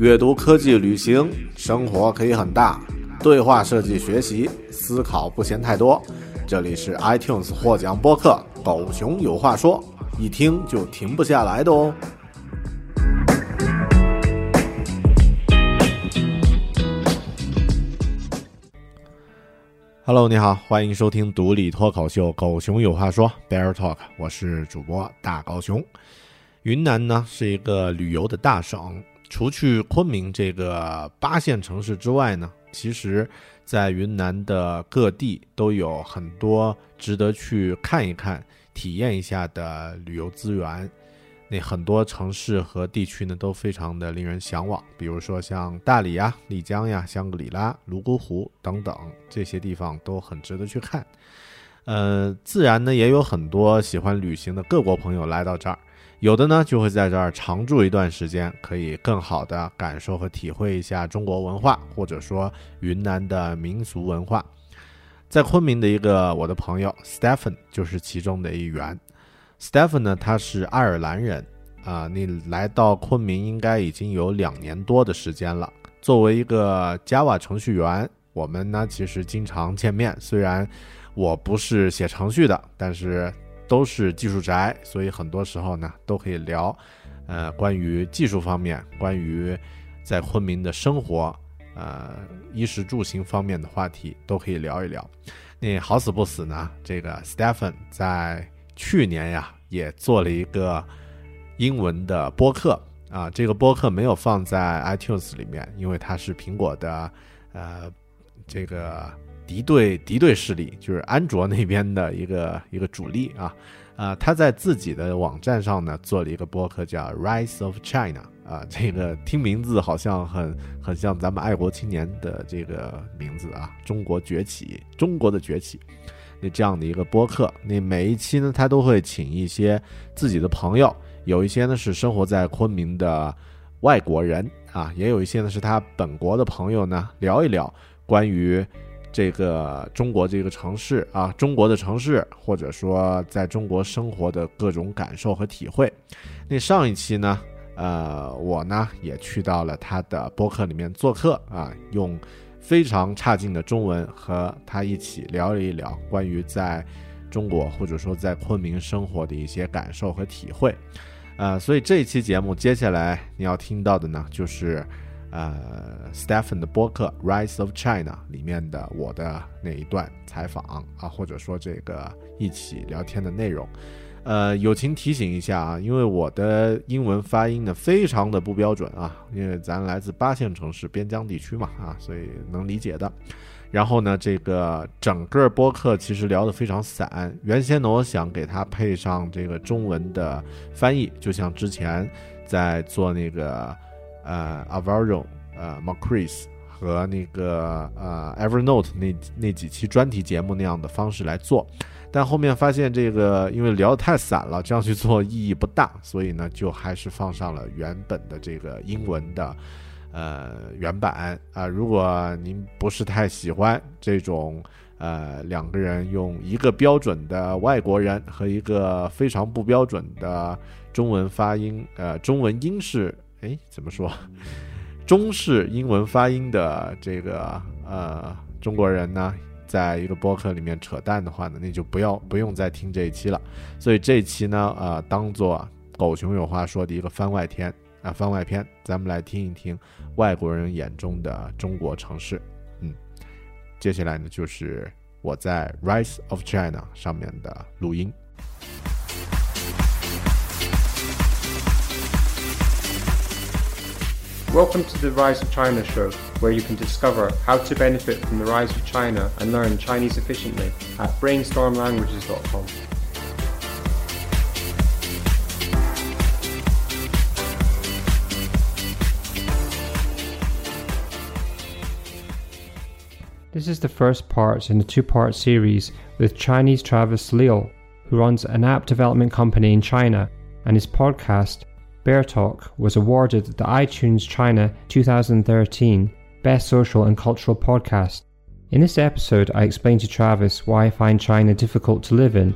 阅读、科技、旅行，生活可以很大。对话设计、学习，思考不嫌太多。这里是 iTunes 获奖播客《狗熊有话说》，一听就停不下来的哦。Hello，你好，欢迎收听独立脱口秀《狗熊有话说》Bear Talk，我是主播大高熊。云南呢是一个旅游的大省，除去昆明这个八线城市之外呢，其实，在云南的各地都有很多值得去看一看、体验一下的旅游资源。那很多城市和地区呢，都非常的令人向往，比如说像大理呀、丽江呀、香格里拉、泸沽湖等等这些地方都很值得去看。呃，自然呢，也有很多喜欢旅行的各国朋友来到这儿。有的呢，就会在这儿常住一段时间，可以更好的感受和体会一下中国文化，或者说云南的民俗文化。在昆明的一个我的朋友 Stephen 就是其中的一员。Stephen 呢，他是爱尔兰人啊，你来到昆明应该已经有两年多的时间了。作为一个 Java 程序员，我们呢其实经常见面，虽然我不是写程序的，但是。都是技术宅，所以很多时候呢都可以聊，呃，关于技术方面，关于在昆明的生活，呃，衣食住行方面的话题都可以聊一聊。那好死不死呢，这个 Stephen 在去年呀也做了一个英文的播客啊，这个播客没有放在 iTunes 里面，因为它是苹果的，呃，这个。敌对敌对势力就是安卓那边的一个一个主力啊，啊，他在自己的网站上呢做了一个播客叫《Rise of China》啊，这个听名字好像很很像咱们爱国青年的这个名字啊，中国崛起，中国的崛起，那这样的一个播客，那每一期呢他都会请一些自己的朋友，有一些呢是生活在昆明的外国人啊，也有一些呢是他本国的朋友呢，聊一聊关于。这个中国这个城市啊，中国的城市，或者说在中国生活的各种感受和体会。那上一期呢，呃，我呢也去到了他的播客里面做客啊，用非常差劲的中文和他一起聊了一聊关于在中国或者说在昆明生活的一些感受和体会。呃，所以这一期节目接下来你要听到的呢，就是。呃，Stephen 的播客《Rise of China》里面的我的那一段采访啊，或者说这个一起聊天的内容，呃，友情提醒一下啊，因为我的英文发音呢非常的不标准啊，因为咱来自八线城市边疆地区嘛啊，所以能理解的。然后呢，这个整个播客其实聊得非常散，原先呢我想给它配上这个中文的翻译，就像之前在做那个。呃 a v a r o 呃 m a c r i s 和那个呃，Evernote 那那几期专题节目那样的方式来做，但后面发现这个因为聊得太散了，这样去做意义不大，所以呢，就还是放上了原本的这个英文的呃原版啊。如果您不是太喜欢这种呃两个人用一个标准的外国人和一个非常不标准的中文发音，呃中文英式，哎怎么说？中式英文发音的这个呃中国人呢，在一个播客里面扯淡的话呢，那就不要不用再听这一期了。所以这一期呢，呃，当做狗熊有话说的一个番外篇啊，番外篇，咱们来听一听外国人眼中的中国城市。嗯，接下来呢，就是我在《Rise of China》上面的录音。Welcome to the Rise of China show, where you can discover how to benefit from the rise of China and learn Chinese efficiently at brainstormlanguages.com. This is the first part in a two part series with Chinese Travis Liu, who runs an app development company in China, and his podcast Bear Talk was awarded the iTunes China 2013 Best Social and Cultural Podcast. In this episode, I explain to Travis why I find China difficult to live in,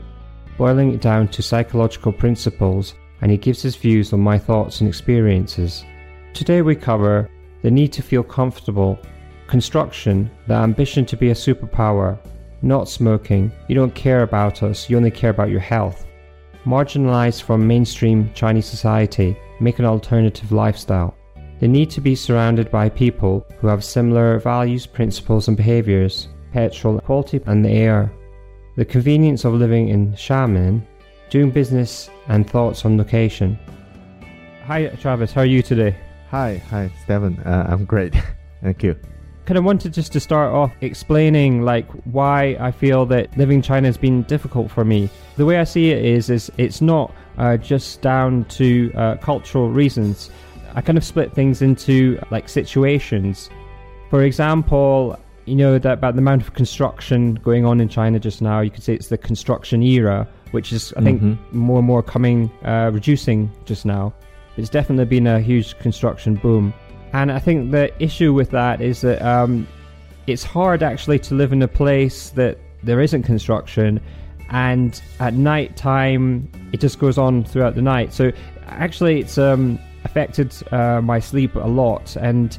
boiling it down to psychological principles, and he gives his views on my thoughts and experiences. Today, we cover the need to feel comfortable, construction, the ambition to be a superpower, not smoking, you don't care about us, you only care about your health marginalized from mainstream Chinese society, make an alternative lifestyle. They need to be surrounded by people who have similar values, principles, and behaviors, petrol, quality, and the air. The convenience of living in Xiamen, doing business, and thoughts on location. Hi, Travis. How are you today? Hi, hi, Stephen. Uh, I'm great. Thank you kind of wanted just to start off explaining like why I feel that living in China has been difficult for me. The way I see it is, is it's not uh, just down to uh, cultural reasons. I kind of split things into like situations. For example, you know that about the amount of construction going on in China just now. You could say it's the construction era, which is I think mm-hmm. more and more coming uh, reducing just now. It's definitely been a huge construction boom. And I think the issue with that is that um, it's hard actually to live in a place that there isn't construction, and at night time it just goes on throughout the night. So actually, it's um, affected uh, my sleep a lot. And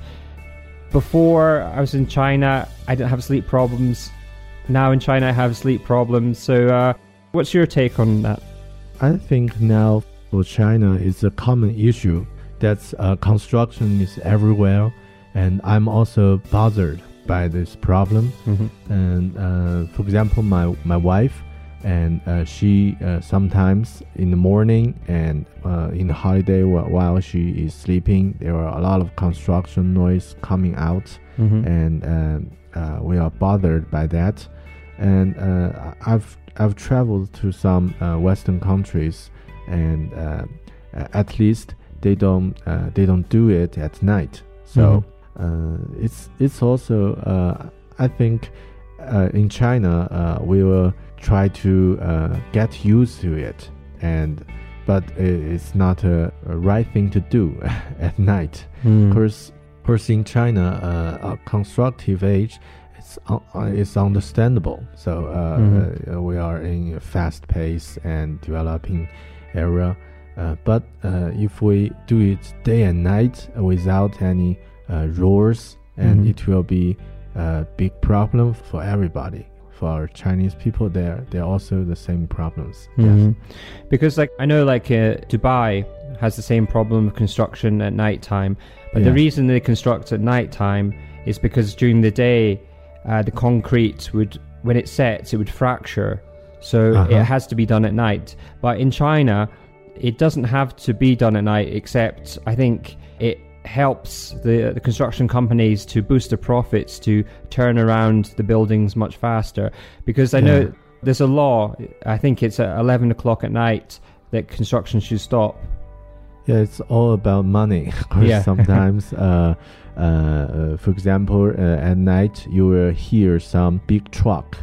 before I was in China, I didn't have sleep problems. Now in China, I have sleep problems. So, uh, what's your take on that? I think now for China, it's a common issue that uh, construction is everywhere, and I'm also bothered by this problem. Mm-hmm. And uh, for example, my my wife, and uh, she uh, sometimes in the morning and uh, in the holiday while she is sleeping, there are a lot of construction noise coming out, mm-hmm. and uh, we are bothered by that. And I've I've traveled to some Western countries, and at least they don't uh, they don't do it at night. So mm-hmm. uh, it's it's also uh, I think uh, in China uh, we will try to uh, get used to it and but it's not a, a right thing to do at night. Mm. Course, course in China, a constructive age it's it's understandable. So mm-hmm. we are in a fast pace and developing area. Uh, but uh, if we do it day and night without any uh, rules, and mm-hmm. it will be a big problem for everybody. For our Chinese people, there they're also the same problems. Mm-hmm. Yes. Because like I know, like uh, Dubai has the same problem of construction at night time, but yeah. the reason they construct at night time is because during the day, uh, the concrete would when it sets, it would fracture. So uh-huh. it has to be done at night. But in China, it doesn't have to be done at night, except I think it helps the, the construction companies to boost their profits to turn around the buildings much faster. Because I yeah. know there's a law, I think it's at 11 o'clock at night, that construction should stop. Yeah, it's all about money. yeah. sometimes, uh, uh, uh, for example, uh, at night you will hear some big truck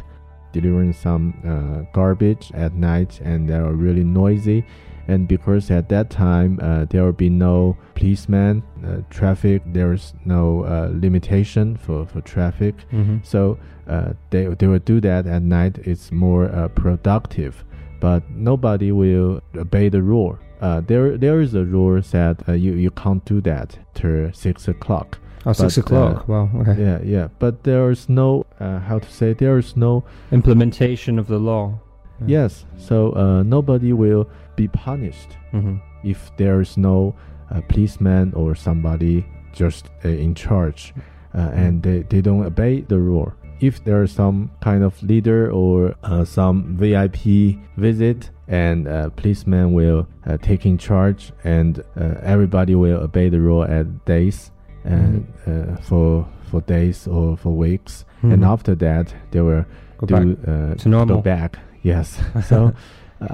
delivering some uh, garbage at night, and they are really noisy and because at that time uh, there will be no policeman, uh, traffic, there's no uh, limitation for, for traffic. Mm-hmm. So uh, they, they will do that at night. It's more uh, productive, but nobody will obey the rule. Uh, there there is a rule that uh, you, you can't do that till six o'clock. Oh, six But, o'clock. wow. Okay. Yeah, yeah, but there is no uh, how to say there is no Implementation of the law. Yeah. yes. So uh, nobody will be punished Mm-hmm. if there is no uh, policeman or somebody just uh, in charge uh, and they, they don't obey the rule. If there is some kind of leader or uh, some VIP visit, and uh, policeman will uh, take in charge, and uh, everybody will obey the rule at days and uh, for for days or for weeks, and Mhm. after that they will Go do back uh, to normal. Go back, yes. So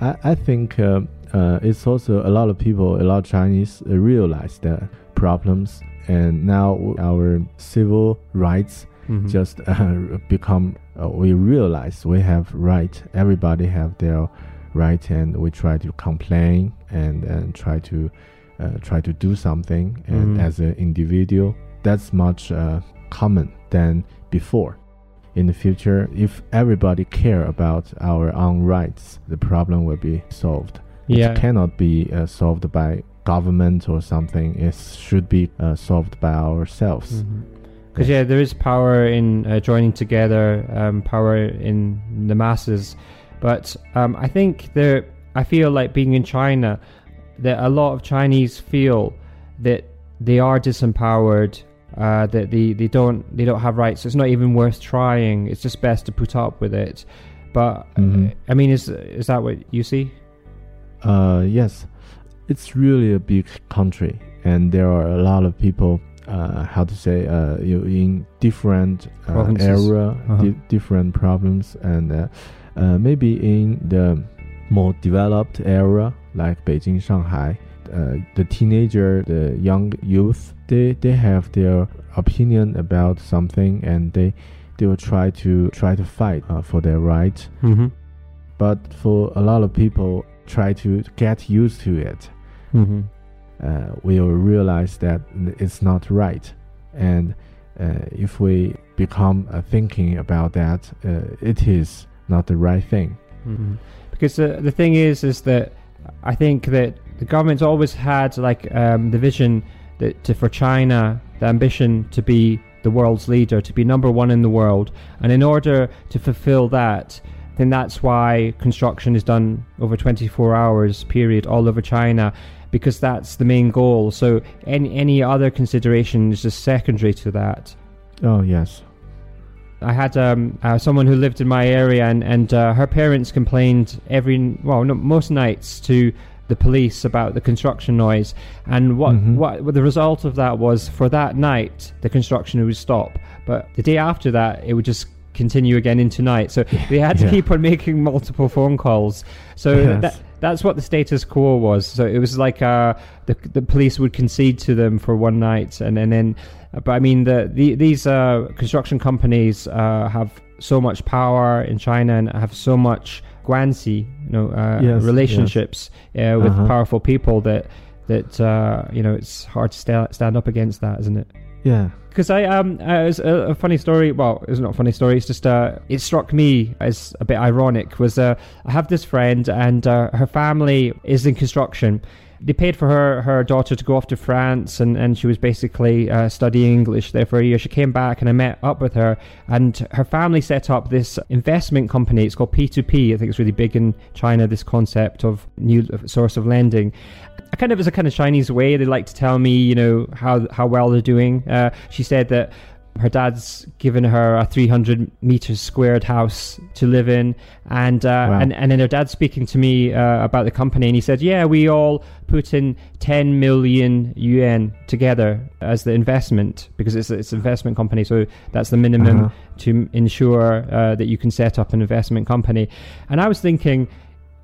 I, I think uh, uh, it's also a lot of people, a lot of Chinese uh, realize the problems, and now our civil rights Mhm. just uh, become. Uh, we realize we have right. Everybody have their right, and we try to complain and and try to uh, try to do something. And Mhm. as an individual, that's much uh, common than before in the future, if everybody care about our own rights, the problem will be solved. Yeah. It cannot be uh, solved by government or something. It should be uh, solved by ourselves. Because yeah, there is power in uh, joining together, um, power in the masses, but um, I think there. I feel like being in China, that a lot of Chinese feel that they are disempowered, uh, that they, they don't they don't have rights. It's not even worth trying. It's just best to put up with it. But Mhm. uh, I mean, is is that what you see? Uh, yes, it's really a big country, and there are a lot of people. Uh, how to say? Uh, you in different uh, area, Uh-huh. di- different problems, and uh, uh, maybe in the more developed area like Beijing, Shanghai, uh, the teenager, the young youth, they they have their opinion about something, and they they will try to try to fight uh, for their rights. Mm-hmm. but for a lot of people try to get used to it Mm-hmm. uh, we will realize that it's not right and uh, if we become uh, thinking about that uh, it is not the right thing Mhm. Because the the thing is, is that I think that the government's always had like um, the vision that to, for China, the ambition to be the world's leader, to be number one in the world, and in order to fulfill that, then that's why construction is done over 24 hours period all over China. Because that's the main goal. So any any other consideration is just secondary to that. oh yes I had um, uh, someone who lived in my area, and and uh, her parents complained every well, no, most nights to the police about the construction noise. And what Mhm. what what the result of that was for that night the construction would stop, but the day after that it would just continue again into night. So they had to Yeah. keep on making multiple phone calls. So Yes. that that's what the status quo was. So it was like uh, the the police would concede to them for one night, and, and then, but I mean the, the these uh, construction companies uh, have so much power in China and have so much guanxi, you know, uh, Yes, relationships uh, with Uh-huh. powerful people that that uh, you know it's hard to sta- stand up against that, isn't it? yeah because I um uh, it's a, a funny story. Well, it's not a funny story. It's just uh it struck me as a bit ironic. Was uh I have this friend and uh, her family is in construction. They paid for her her daughter to go off to France and and she was basically uh, studying English there for a year. She came back and I met up with her and her family set up this investment company. It's called P2P. I think it's really big in China. This concept of new source of lending. I kind of as a kind of Chinese way, they like to tell me, you know, how how well they're doing. Uh, she said that her dad's given her a 300 meters squared house to live in, and uh, Wow. and and then her dad's speaking to me uh, about the company, and he said, yeah, we all put in 10 million yuan together as the investment because it's it's an investment company, so that's the minimum Uh-huh. to ensure uh, that you can set up an investment company. And I was thinking,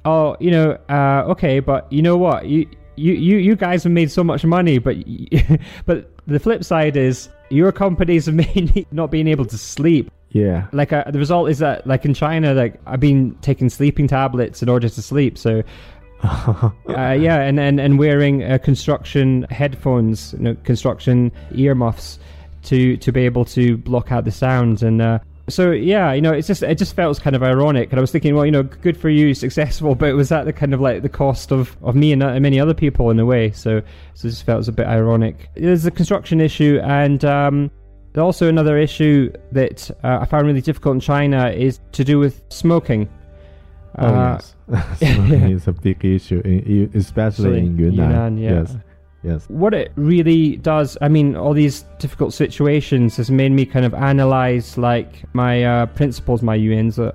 oh, you know, uh, okay, but you know what, you. You, you, you guys have made so much money, but but the flip side is your companies made not being able to sleep. yeah Like uh, the result is that, like in China, like I've been taking sleeping tablets in order to sleep. So uh, yeah, and, and, and wearing uh, construction headphones, you know, construction earmuffs to to be able to block out the sounds and. Uh, so yeah, you know, it's just it just felt kind of ironic, and I was thinking, well, you know, good for you, successful, but was that the kind of like the cost of, of me and uh, many other people in a way? So so it just felt a bit ironic. There's a construction issue, and um, also another issue that uh, I found really difficult in China is to do with smoking. Oh uh, yes, smoking is a big issue, in, especially in Yunnan. Yunnan yeah. Yes. Yes. What it really does, I mean, all these difficult situations has made me kind of analyze like my uh, principles, my UNs. uh,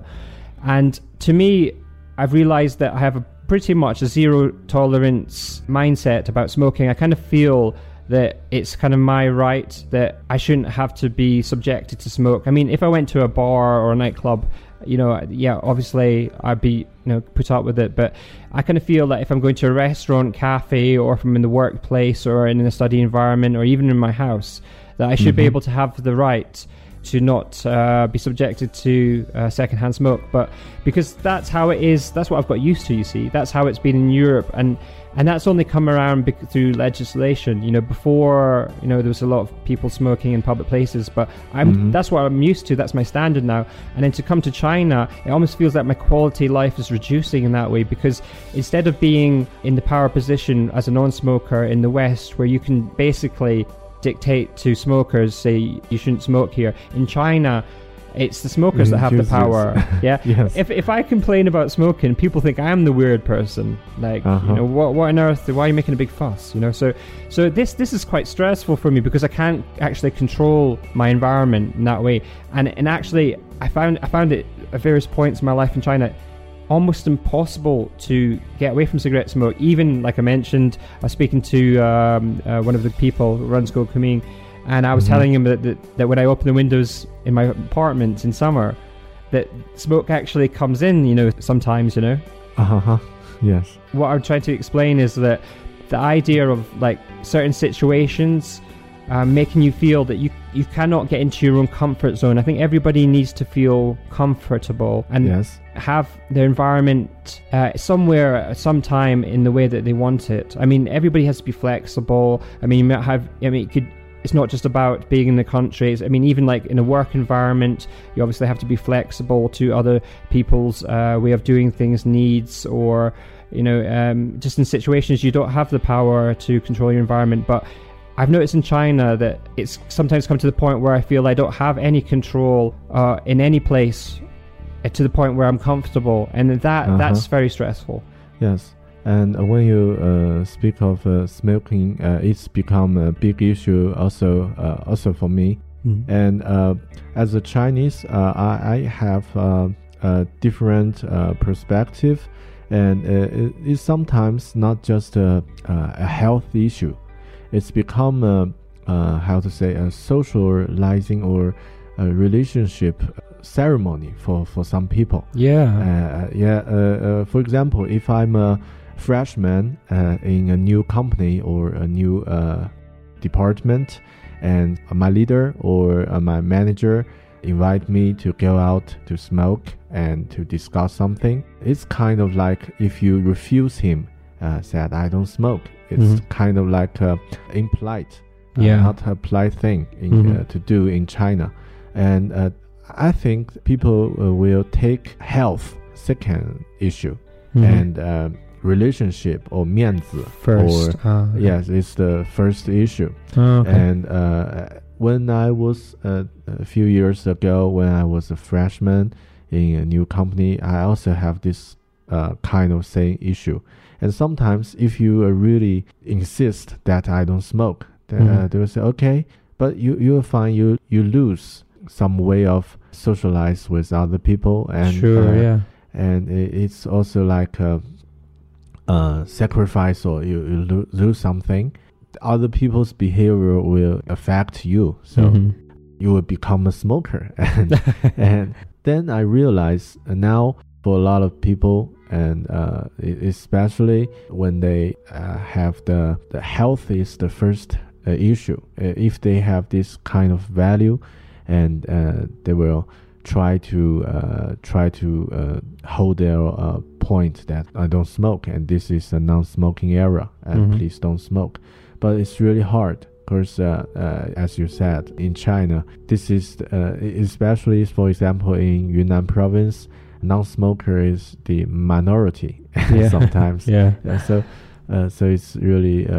and to me, I've realized that I have a pretty much a zero tolerance mindset about smoking. I kind of feel that it's kind of my right that I shouldn't have to be subjected to smoke. I mean, if I went to a bar or a nightclub you know, yeah, obviously I'd be, you know, put up with it. But I kind of feel that if I'm going to a restaurant, cafe, or if I'm in the workplace or in a study environment or even in my house, that I should mm-hmm. be able to have the right to not uh, be subjected to uh, secondhand smoke. But because that's how it is, that's what I've got used to. You see, that's how it's been in Europe, and and that's only come around through legislation. You know, before you know there was a lot of people smoking in public places, but I'm mm-hmm. that's what I'm used to. That's my standard now. And then to come to China, it almost feels like my quality of life is reducing in that way because instead of being in the power position as a non-smoker in the West, where you can basically dictate to smokers, say you shouldn't smoke here. In China, it's the smokers that have the power. yeah. yes. If if I complain about smoking, people think I'm the weird person. Like, uh-huh. you know, what what on earth? Why are you making a big fuss? You know. So so this this is quite stressful for me because I can't actually control my environment in that way. And and actually, I found I found it at various points in my life in China almost impossible to get away from cigarette smoke. Even like I mentioned, I was speaking to um, uh, one of the people who runs GoKunming, and I was mm-hmm. telling him that, that, that when I open the windows in my apartment in summer, that smoke actually comes in. You know, sometimes you know. Uh huh. Yes. What I'm trying to explain is that the idea of like certain situations um, making you feel that you you cannot get into your own comfort zone. I think everybody needs to feel comfortable and yes. have their environment uh, somewhere at some time in the way that they want it. I mean, everybody has to be flexible. I mean, you might have. I mean, it could it's not just about being in the countries. I mean, even like in a work environment, you obviously have to be flexible to other people's uh, way of doing things, needs, or you know, um, just in situations you don't have the power to control your environment. But I've noticed in China that it's sometimes come to the point where I feel I don't have any control uh, in any place uh, to the point where I'm comfortable, and that uh-huh. that's very stressful. Yes, and when you uh, speak of uh, smoking, uh, it's become a big issue also uh, also for me. Mm. And as a Chinese, I, I, have a different perspective, and it is sometimes not just a, a health issue it's become a, uh, how to say a socializing or a relationship ceremony for, for some people. Yeah. Uh, yeah. Uh, uh, for example, if I'm a freshman uh, in a new company or a new uh, department, and my leader or my manager invite me to go out to smoke and to discuss something, it's kind of like if you refuse him, said I don't smoke it's mm-hmm. kind of like a impolite, uh, yeah. not a polite thing in, mm-hmm. uh, to do in China. And uh, I think people uh, will take health second issue mm-hmm. and uh, relationship or 面子 first. Or, uh, yes, it's the first issue. Oh, okay. And when I was a few years ago, when I was a freshman in a new company, I also have this kind of same issue. And sometimes, if you really insist that I don't smoke, then mm-hmm. uh, they will say, okay, but you you will find you you lose some way of socialize with other people, and sure, uh, yeah, and it's also like a sacrifice or you, you lo- lose something. Other people's behavior will affect you, so mm-hmm. you will become a smoker, and and then I realize now for a lot of people and uh, especially when they uh, have the the health is the first uh, issue. Uh, if they have this kind of value, and uh, they will try to uh, try to hold their point that I don't smoke, and this is a non-smoking era, and Mhm. please don't smoke. But it's really hard because, uh, uh, as you said, in China, this is uh, especially, for example, in Yunnan province, non-smoker is the minority Yeah. sometimes. Yeah. Yeah, so. Uh, so it's really uh,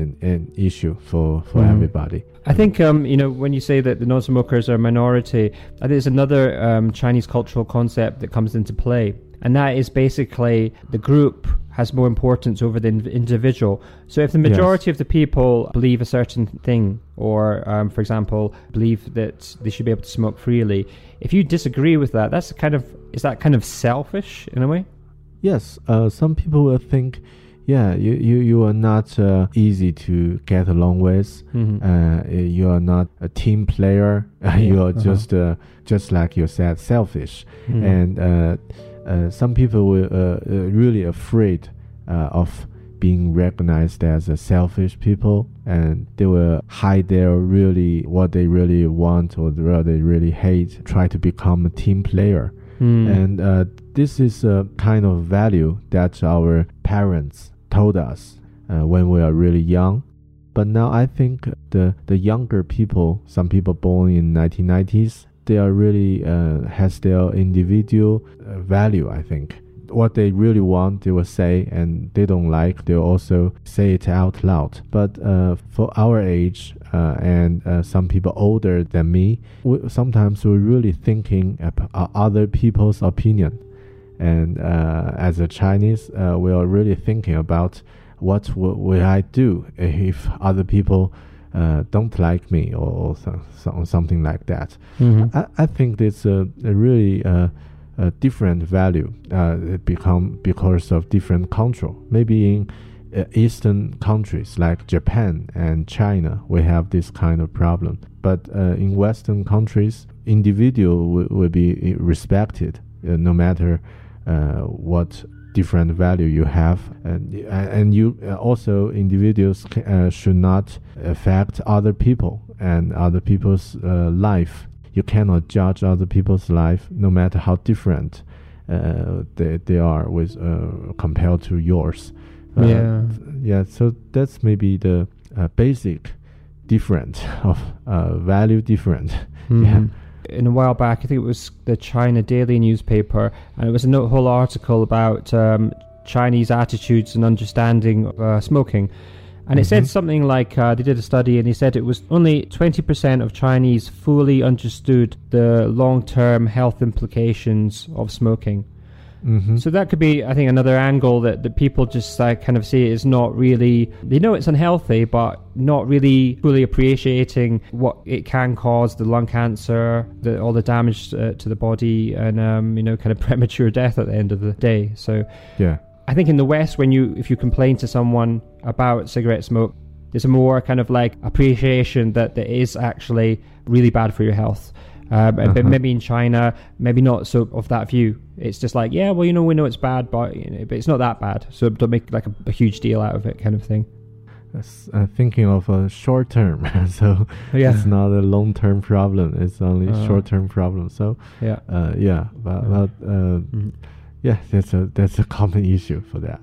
an, an issue for, for Mhm. everybody. I think um, you know when you say that the non-smokers are a minority, I think there's another um, Chinese cultural concept that comes into play, and that is basically the group has more importance over the individual. So if the Yes. majority of the people believe a certain thing, or um, for example, believe that they should be able to smoke freely, if you disagree with that, that's kind of is that kind of selfish in a way? Yes, uh, some people will think, yeah, you, you, you are not uh, easy to get along with. Mhm. Uh, you are not a team player. you are uh-huh. just uh, just like you said, selfish. Mhm. And uh, some people were uh, uh, really afraid uh, of being recognized as a selfish people, and they will hide their really what they really want or what they really hate. Try to become a team player. Mm. And uh, this is a kind of value that our parents told us uh, when we are really young. But now I think the, the younger people, some people born in 1990s, they are really uh, has their individual uh, value. I think what they really want, they will say, and they don't like, they'll also say it out loud. But uh, for our age uh, and uh, some people older than me, we, sometimes we're really thinking about other people's opinion. And uh, as a Chinese, uh, we are really thinking about what w- will I do if other people uh, don't like me or, or so, so, something like that. Mhm. I, I think it's a, a really uh, a different value uh, become because of different control. Maybe in uh, Eastern countries like Japan and China, we have this kind of problem. But uh, in Western countries, individual will, will be respected uh, no matter uh, what different value you have and and you uh, also individuals uh, should not affect other people and other people's uh, life you cannot judge other people's life no matter how different uh, they, they are with uh, compared to yours Uh, Yeah. yeah so that's maybe the uh, basic different of uh, value different yeah Mhm. In a while back, I think it was the China Daily newspaper, and it was a whole article about um, Chinese attitudes and understanding of uh, smoking. And it said Mhm. something like uh, they did a study, and he said it was only 20% of Chinese fully understood the long term health implications of smoking. Hmm So that could be, I think, another angle that, that people just like kind of see it as not really. They know it's unhealthy, but not really fully appreciating what it can cause: the lung cancer, the, all the damage uh, to the body, and um, you know, kind of premature death at the end of the day. So yeah I think in the West, when you if you complain to someone about cigarette smoke, there's a more kind of like appreciation that there is actually really bad for your health. Um, But Uh-huh. maybe in China, maybe not so of that view. It's just like, yeah, well, you know, we know it's bad, but you know, but it's not that bad. So don't make like a, a huge deal out of it, kind of thing. That's, uh, thinking of a short term so Yeah. it's not a long term problem it's only Uh. short term problem so Yeah. uh, yeah but, Yeah. but uh, Mhm. yeah that's a that's a common issue for that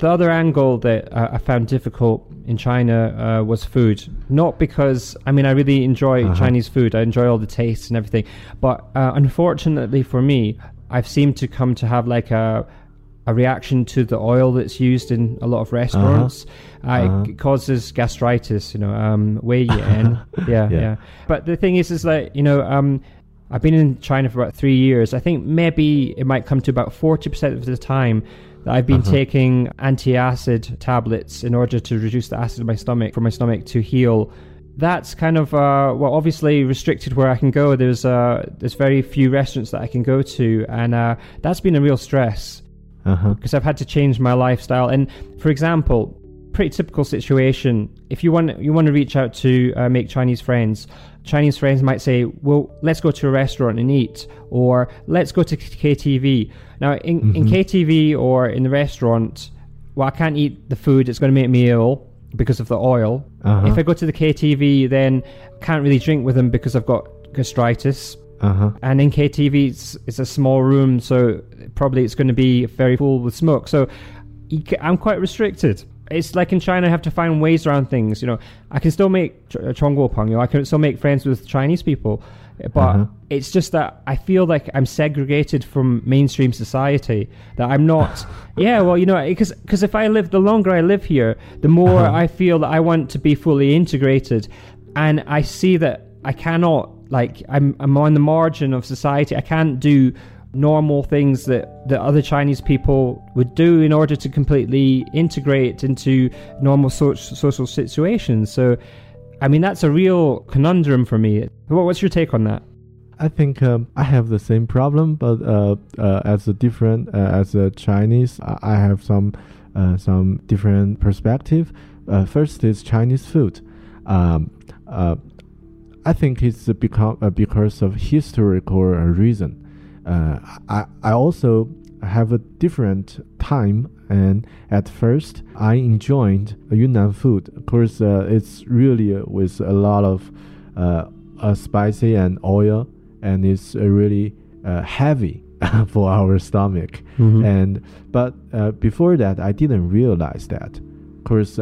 The other angle that uh, I found difficult in China uh, was food. Not because, I mean, I really enjoy Uh-huh. Chinese food, I enjoy all the tastes and everything. But uh, unfortunately for me, I've seemed to come to have like a, a reaction to the oil that's used in a lot of restaurants. Uh, Uh-huh. It causes gastritis, you know, um, wei yan. yeah, Yeah. yeah. But the thing is, is that, you know, um, I've been in China for about three years. I think maybe it might come to about 40% of the time that I've been Uh-huh. taking anti-acid tablets in order to reduce the acid in my stomach for my stomach to heal. That's kind of uh, well, obviously restricted where I can go. There's uh, there's very few restaurants that I can go to, and uh, that's been a real stress uh-huh because I've had to change my lifestyle. And for example, pretty typical situation. If you want you want to reach out to uh, make Chinese friends, Chinese friends might say, "Well, let's go to a restaurant and eat," or "Let's go to KTV." Now, in, in Mhm. KTV or in the restaurant, well, I can't eat the food; it's going to make me ill because of the oil. Uh-huh. If I go to the KTV, then can't really drink with them because I've got gastritis. Uh-huh. And in KTV, it's, it's a small room, so probably it's going to be very full with smoke. So I'm quite restricted. It's like in China, I have to find ways around things. You know, I can still make uh, Zhongguo pengyou. I can still make friends with Chinese people, but Uh-huh. it's just that I feel like I'm segregated from mainstream society. That I'm not. yeah, well, you know, because because if I live, the longer I live here, the more Uh-huh. I feel that I want to be fully integrated, and I see that I cannot. Like I'm I'm on the margin of society. I can't do normal things that, that other Chinese people would do in order to completely integrate into normal so- social situations. So, I mean, that's a real conundrum for me. What's your take on that? I think um, I have the same problem, but uh, uh, as a different uh, as a Chinese, I have some uh, some different perspective. Uh, first is Chinese food. Um, uh, I think it's become because of historical reason. I I also have a different time, and at first I enjoyed Yunnan food. Of course, uh, it's really uh, with a lot of uh, uh, spicy and oil, and it's uh, really uh, heavy for our stomach. And but uh, before that, I didn't realize that. Of course,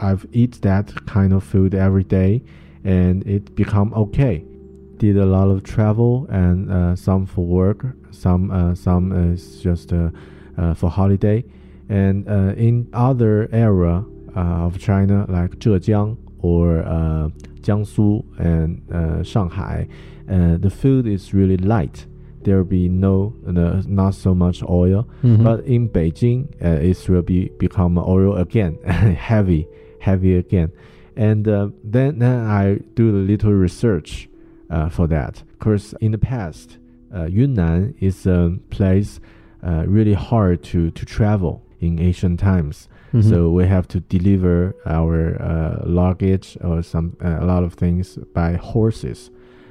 I've eat that kind of food every day, and it become okay. Did a lot of travel and uh, some for work, some uh, some is just uh, uh, for holiday, and uh, in other area uh, of China like Zhejiang or uh, Jiangsu and uh, Shanghai, uh, the food is really light. There will be no uh, not so much oil, but in Beijing, uh, it will be become oil again, heavy, heavy again, and uh, then then I do a little research uh, for that. Because in the past, uh, Yunnan is a place uh, really hard to, to travel in ancient times. So we have to deliver our uh, luggage or some uh, a lot of things by horses.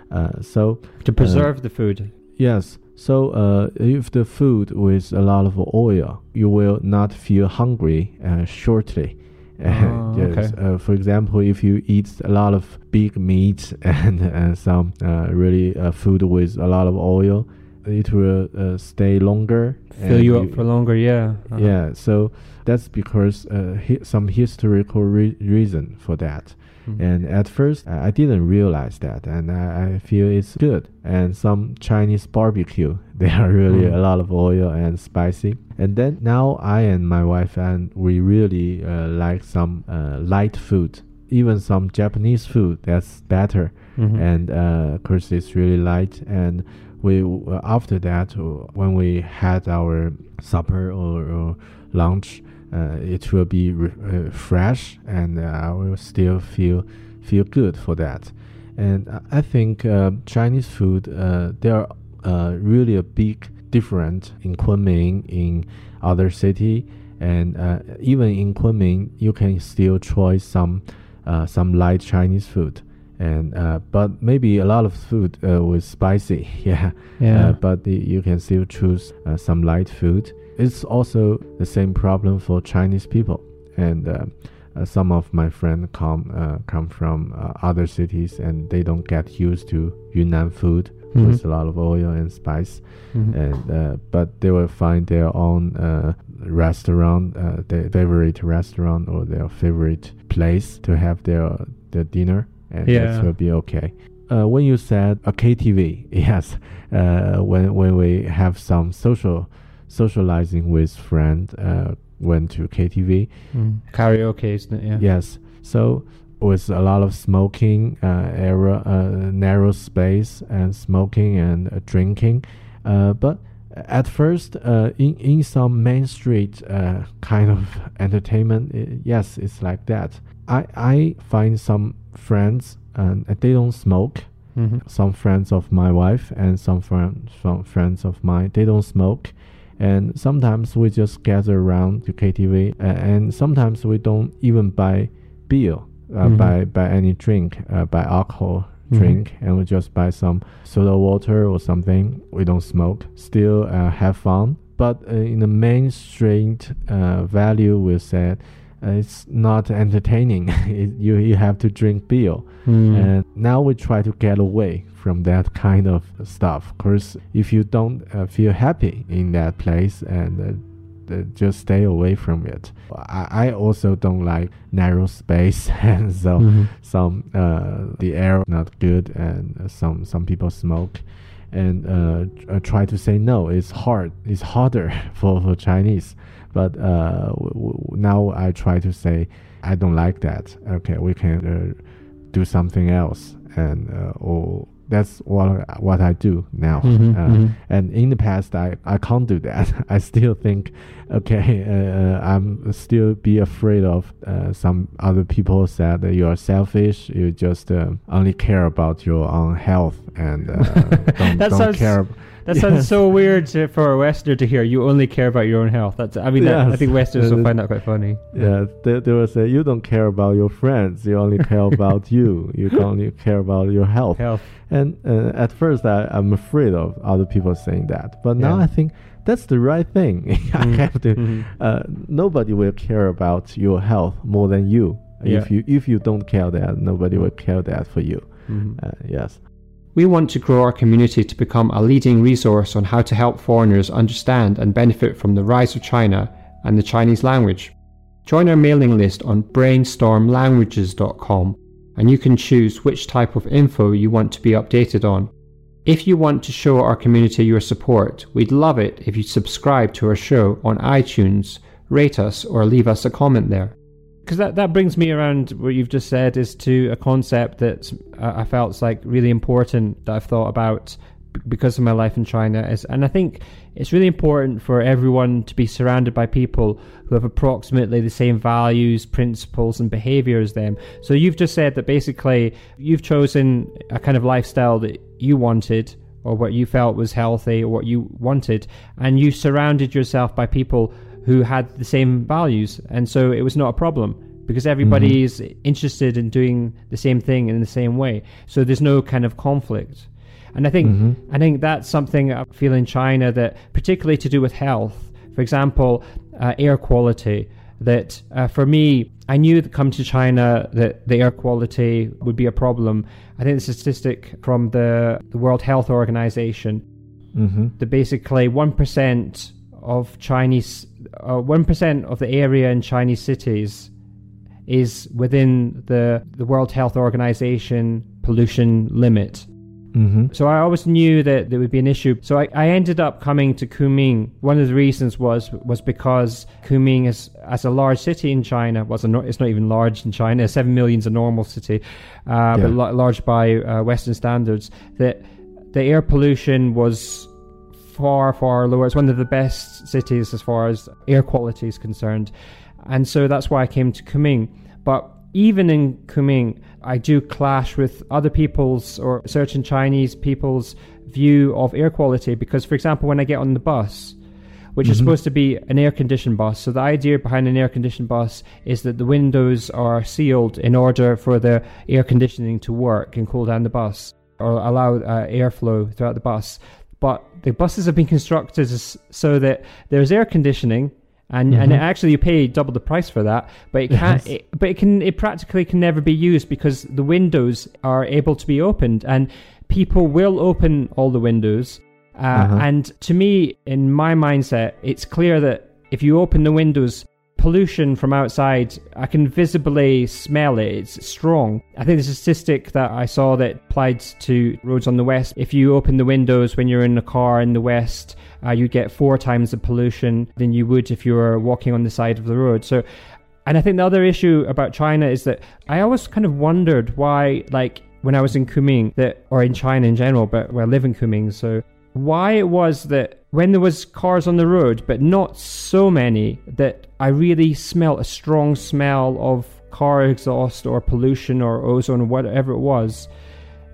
Uh, so To preserve the food. Yes. So, uh, if the food with a lot of oil, you will not feel hungry uh, shortly. Oh, yes. okay. Uh, for example, if you eat a lot of big meat and, and some uh, really uh, food with a lot of oil, it will uh, stay longer. Fill you up for longer, yeah. Uh-huh. yeah, so that's because uh, hi- some historical re- reason for that. Mhm. And at first, I didn't realize that, and I, I feel it's good. And some Chinese barbecue, they are really Mm. a lot of oil and spicy. And then now I and my wife and we really uh, like some uh, light food. Even some Japanese food that's better, Mhm. and uh, of course it's really light. And we uh, after that, uh, when we had our supper or, or lunch, uh, it will be re- uh, fresh, and uh, I will still feel feel good for that. And I- think uh, Chinese food, there are really a big difference in Kunming in other city, and even in Kunming, you can still try some some light Chinese food. And uh, but maybe a lot of food uh, was spicy, yeah. Yeah. Uh, but the, you can still choose uh, some light food. It's also the same problem for Chinese people, and uh, uh, some of my friends come uh, come from uh, other cities, and they don't get used to Yunnan food Mhm. with a lot of oil and spice, Mhm. and uh, but they will find their own uh, restaurant, uh, their favorite restaurant or their favorite place to have their their dinner, and Yeah. that will be okay. Uh, when you said a KTV, yes, uh, when when we have some social socializing with friend, uh, went to KTV, Mm. Karaoke, isn't it? Yeah. Yes. So with a lot of smoking uh, area, uh, narrow space, and smoking and uh, drinking, uh, but at first, uh, in in some main street uh, kind of entertainment, i yes, it's like that. I I find some friends and they don't smoke. Mhm. Some friends of my wife and some friends some friends of mine they don't smoke and sometimes we just gather around to KTV, uh, and sometimes we don't even buy beer, uh, Mhm. buy buy any drink, uh, buy alcohol Mhm. drink, and we just buy some soda water or something. We don't smoke. Still uh, have fun, but uh, in the mainstream uh, value, we said uh, it's not entertaining. it, you you have to drink beer, Mm. and now we try to get away from that kind of stuff. Because if you don't uh, feel happy in that place, and uh, uh, just stay away from it. I, I also don't like narrow space, and so Mhm. some uh, the air not good, and some some people smoke. And uh, uh, try to say no. It's hard. It's harder for, for Chinese. But uh, now I try to say I don't like that. Okay, we can uh, do something else, and uh, or that's what what I do now. Mhm, Uh, mhm. And in the past, I, I can't do that. I still think, okay, uh, I'm still be afraid of uh, some other people said that you are selfish. You just uh, only care about your own health and uh, don't, That don't sounds- care. That sounds so weird to, for a Westerner to hear. You only care about your own health. That's. I mean, that, I think Westerners will find that quite funny. Yeah, they, they will say you don't care about your friends. You only care about you. You only care about your health. Health. And uh, at first, I, I'm afraid of other people saying that. But now Yeah. I think that's the right thing. I Mhm, have to. mhm. Uh, nobody will care about your health more than you. Yeah. If you if you don't care that, nobody will care that for you. Mhm. Uh, yes. We want to grow our community to become a leading resource on how to help foreigners understand and benefit from the rise of China and the Chinese language. Join our mailing list on brainstormlanguages.com and you can choose which type of info you want to be updated on. If you want to show our community your support, we'd love it if you subscribe to our show on iTunes, rate us, or leave us a comment there because that, that brings me around what you've just said is to a concept that I felt like really important that I've thought about because of my life in China is and I think it's really important for everyone to be surrounded by people who have approximately the same values, principles and behavior as them. So you've just said that basically you've chosen a kind of lifestyle that you wanted or what you felt was healthy or what you wanted and you surrounded yourself by people who had the same values, and so it was not a problem because everybody is interested in doing the same thing in the same way. So there's no kind of conflict. And I think I think that's something I feel in China that particularly to do with health. For example, uh, air quality. That uh, for me, I knew that come to China that the air quality would be a problem. I think the statistic from the, the World Health Organization Mm-hmm. that basically 1% of Chinese, uh, 1% of the area in Chinese cities is within the, the World Health Organization pollution limit. Mm-hmm. So I always knew that there would be an issue. So I, I ended up coming to Kunming. One of the reasons was was because Kunming is as a large city in China. Was a, nor- it's not even large in China. Seven million is a normal city, uh, but Yeah. la- large by uh, Western standards. That the air pollution was far far lower. It's one of the best cities as far as air quality is concerned, and so that's why I came to Kunming. But even in Kunming, I do clash with other people's or certain Chinese people's view of air quality because, for example, when I get on the bus, which is supposed to be an air conditioned bus, so the idea behind an air conditioned bus is that the windows are sealed in order for the air conditioning to work and cool down the bus or allow uh, airflow throughout the bus. But the buses have been constructed so that there's air conditioning and and actually you pay double the price for that but it can't Yes. it, but it can it practically can never be used because the windows are able to be opened and people will open all the windows uh, Uh-huh. and to me in my mindset it's clear that if you open the windows pollution from outside i can visibly smell it. It's strong. I think there's a statistic that i saw that applied to roads on the west. If you open the windows when you're in a car in the west uh, you get four times the pollution than you would if you were walking on the side of the road. So and I think the other issue about China is that I always kind of wondered why, like, when I was in Kunming, that or in China in general, but where I live in Kunming, so why it was that when there was cars on the road, but not so many, that I really smelt a strong smell of car exhaust or pollution or ozone or whatever it was.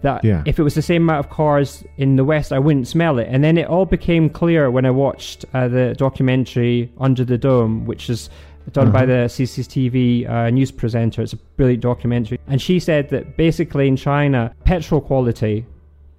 That Yeah. if it was the same amount of cars in the West, I wouldn't smell it. And then it all became clear when I watched uh, the documentary Under the Dome, which is done by the CCTV uh, news presenter. It's a brilliant documentary. And she said that basically in China, petrol quality,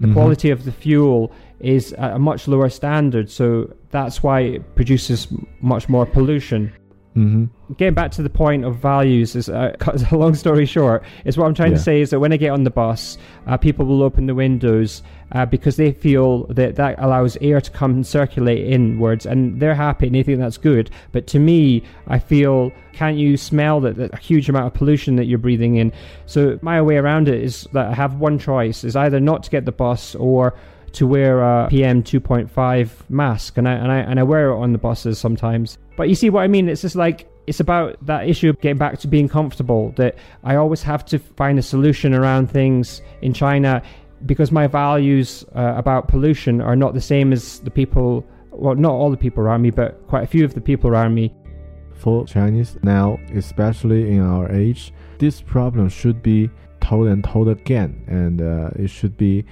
the quality of the fuel is at a much lower standard. So that's why it produces much more pollution. hmm getting back to the point of values is uh, a long story short is what i'm trying Yeah. to say is that when i get on the bus uh, people will open the windows uh, because they feel that that allows air to come and circulate inwards and they're happy and they think that's good but to me i feel can't you smell that, that a huge amount of pollution that you're breathing in so my way around it is that i have one choice is either not to get the bus or to wear a PM 2.5 mask, and I and I and I wear it on the buses sometimes. But you see what I mean? It's just like it's about that issue of getting back to being comfortable. That I always have to find a solution around things in China because my values uh, about pollution are not the same as the people. Well, not all the people around me, but quite a few of the people around me. For Chinese now, especially in our age, this problem should be told and told again, and uh, it should be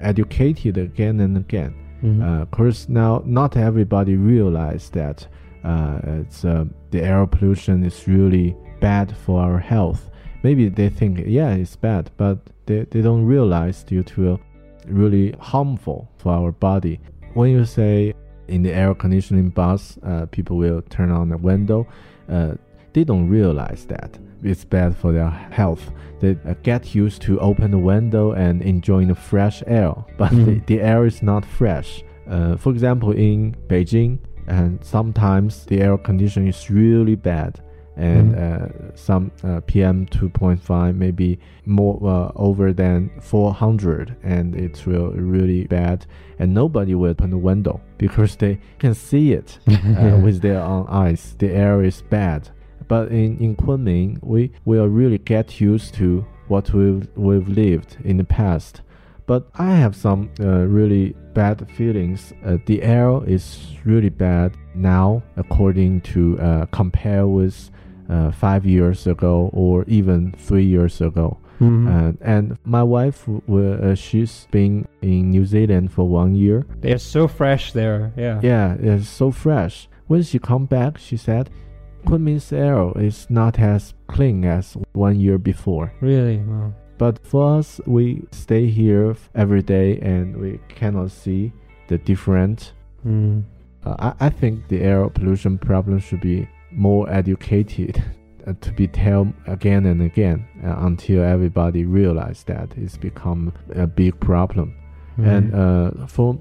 educated again and again. Mhm. Uh, of course, now not everybody realize that uh, it's uh, the air pollution is really bad for our health. Maybe they think, yeah, it's bad, but they, they don't realize due to really harmful for our body. When you say in the air conditioning bus, uh, people will turn on the window, uh, they don't realize that it's bad for their health. They uh, get used to open the window and enjoying the fresh air, but the, Mm. the air is not fresh. Uh, for example, in Beijing, and sometimes the air condition is really bad, and uh, some uh, PM 2.5 maybe more uh, over than 400, and it's real, really bad, and nobody will open the window because they can see it uh, with their own eyes. The air is bad. But in, in Kunming, we will really get used to what we've, we've lived in the past. But I have some uh, really bad feelings. Uh, the air is really bad now, according to uh, compare with uh, five years ago or even three years ago. Mhm. And, and my wife, uh, she's been in New Zealand for one year. They're so fresh there. Yeah. Yeah, it's so fresh. When she come back, she said, Kunming's air is not as clean as one year before. Really. Wow. But for us, we stay here every day and we cannot see the different. Mm. Uh, I, I think the air pollution problem should be more educated uh, to be told again and again uh, until everybody realize that it's become a big problem. And uh, for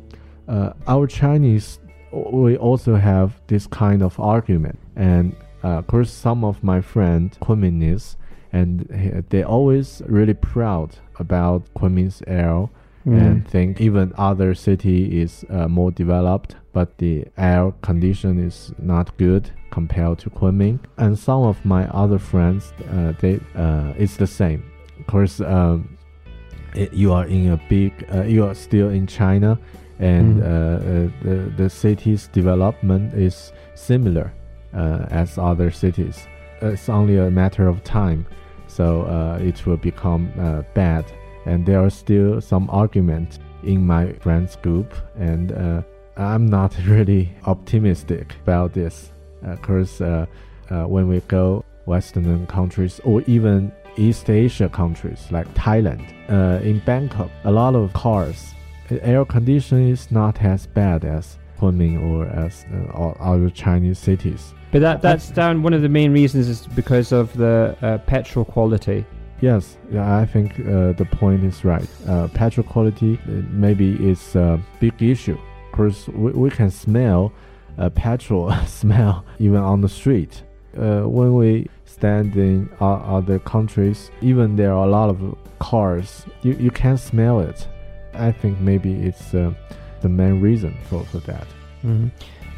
uh, our Chinese, we also have this kind of argument. And uh, of course, some of my friends, Kunmingese, and he- they always really proud about Kunming's air Mm. and think even other city is uh, more developed, but the air condition is not good compared to Kunming. And some of my other friends, uh, they uh, it's the same. Of course, um, it, you are in a big, uh, you are still in China, and Mm. uh, uh, the the city's development is similar uh, as other cities. It's only a matter of time, so uh, it will become uh, bad. And there are still some arguments in my friends group, and uh, I'm not really optimistic about this. Of course, uh, uh, when we go Western countries or even East Asia countries like Thailand, in Bangkok, a lot of cars, air conditioning is not as bad as Kunming or as uh, all other Chinese cities. But that that's down. One of the main reasons is because of the uh, petrol quality. Yes, yeah, I think uh, the point is right. Uh, petrol quality uh, maybe is a big issue. because we, we can smell uh, petrol smell even on the street. Uh, when we stand in o- other countries, even there are a lot of cars, you, you can smell it. I think maybe it's uh, the main reason for, for that. Mm-hmm.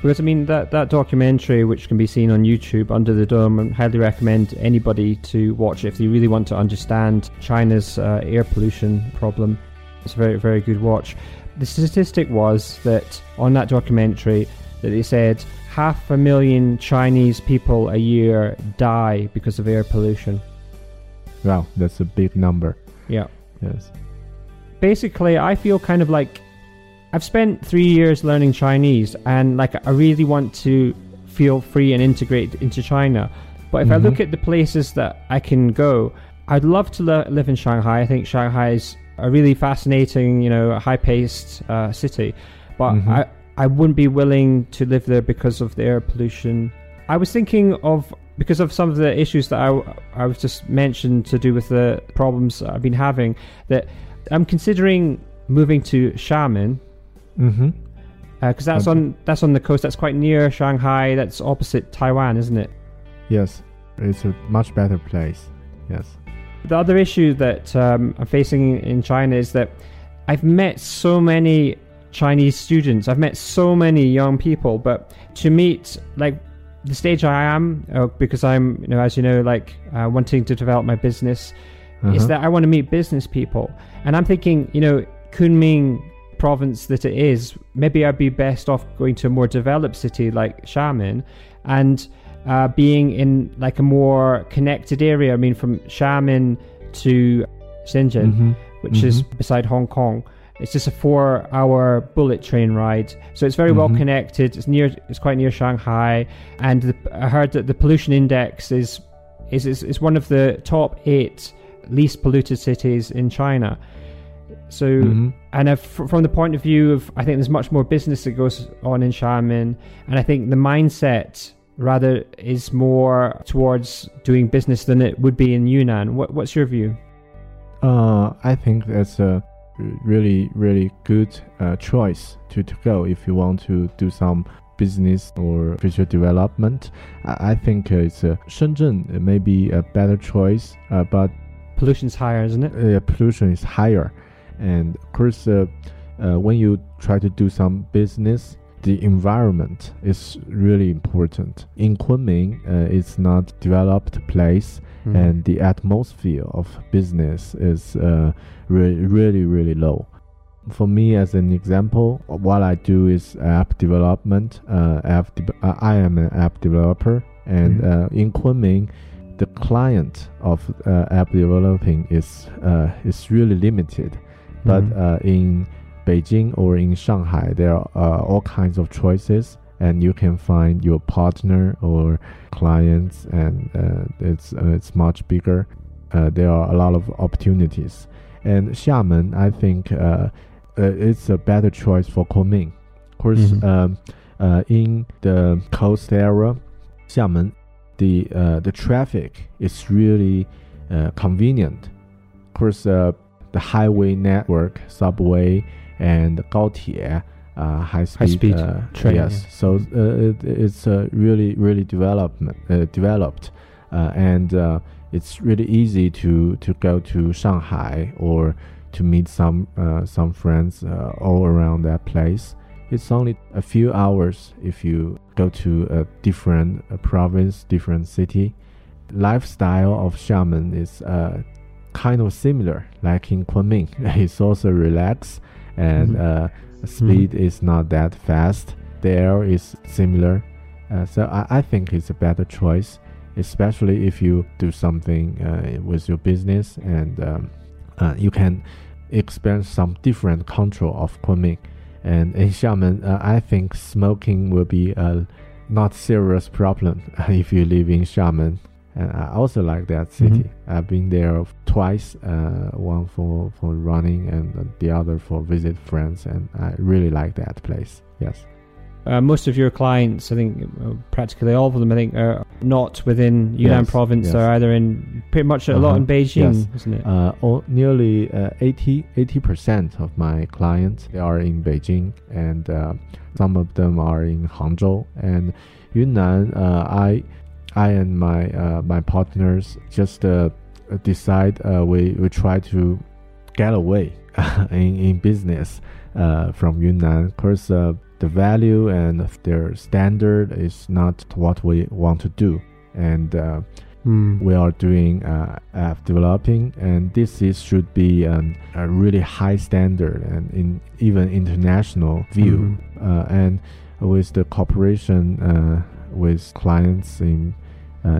Because I mean that that documentary, which can be seen on YouTube, Under the Dome, I highly recommend anybody to watch if they really want to understand China's uh, air pollution problem. It's a very very good watch. The statistic was that on that documentary that they said half a million Chinese people a year die because of air pollution. Wow, that's a big number. Yeah. Yes. basically I feel kind of like I've spent three years learning Chinese and like I really want to feel free and integrate into China. But if I look at the places that I can go, I'd love to li- live in Shanghai. I think Shanghai is a really fascinating, you know, high-paced uh, city. But Mhm. I I wouldn't be willing to live there because of the air pollution. I was thinking of because of some of the issues that I, I was just mentioned to do with the problems I've been having that I'm considering moving to Xiamen Mm-hmm. because that's Okay. on that's on the coast. That's quite near Shanghai. That's opposite Taiwan, isn't it? Yes, it's a much better place. Yes. The other issue that um, I'm facing in China is that I've met so many Chinese students. I've met so many young people, but to meet like the stage I am, uh, because I'm, you know, as you know, like uh, wanting to develop my business, is Uh-huh. that I want to meet business people, and I'm thinking, you know, Kunming province that it is, maybe I'd be best off going to a more developed city like Xiamen, and uh, being in like a more connected area. I mean, from Xiamen to Shenzhen, Mhm. which is Mhm. beside Hong Kong. It's just a four-hour bullet train ride, so it's very well Mhm. connected. It's near, it's quite near Shanghai, and the, I heard that the pollution index is is is, is one of the top eight least polluted cities in China. So, Mhm. and if, from the point of view of, I think there's much more business that goes on in Xiamen, and I think the mindset rather is more towards doing business than it would be in Yunnan. What, what's your view? Uh, I think that's a really, really good uh, choice to, to go if you want to do some business or future development. I, I think uh, it's uh, Shenzhen may be a better choice, uh, but Pollution's higher, isn't it? uh, pollution is higher, and of course, uh, uh, when you try to do some business, the environment is really important. In Kunming, uh, it's not developed place, Mhm. and the atmosphere of business is uh, really, really, really low. For me, as an example, what I do is app development. Uh, app de- uh, I am an app developer, and uh, in Kunming, the client of uh, app developing is uh, is really limited. But Mhm. uh, in Beijing or in Shanghai, there are uh, all kinds of choices, and you can find your partner or clients, and uh, it's uh, it's much bigger. Uh, there are a lot of opportunities, and Xiamen, I think, uh, uh, it's a better choice for Kunming. Of course, Mhm. um, uh, in the coast area, Xiamen, the uh, the traffic is really uh, convenient. Of course, uh, the highway network, subway, and 高铁, uh, high speed, High-speed uh, train, Yes, yeah. so uh, it, it's really really development uh, developed, uh, and uh, it's really easy to to go to Shanghai or to meet some uh, some friends uh, all around that place. It's only a few hours if you go to a different province, different city. Lifestyle of Xiamen is uh, kind of similar, like in Kunming. It's also relaxed and Mhm. uh, speed is not that fast. The air is similar, uh, so I, I think it's a better choice, especially if you do something uh, with your business and um, uh, you can experience some different control of Kunming. And in Xiamen, uh, I think smoking will be a not serious problem if you live in Xiamen. And I also like that city. I've been there twice, uh, one for, for running and the other for visit friends, and I really like that place. Yes. Uh, most of your clients, I think, uh, practically all of them, I think, are not within Yunnan Yes, province. yes. They're either in pretty much a lot Uh-huh, in Beijing, yes. isn't it? Uh, all, nearly uh, 80 percent of my clients they are in Beijing, and uh, some of them are in Hangzhou and Yunnan. Uh, I I and my uh, my partners just uh, decide uh, we we try to get away in in business uh, from Yunnan. Of course, uh, the value and their standard is not what we want to do, and. Uh, Hmm. we are doing uh, app developing, and this is should be um, a really high standard and in even international view. Uh, and with the cooperation uh, with clients in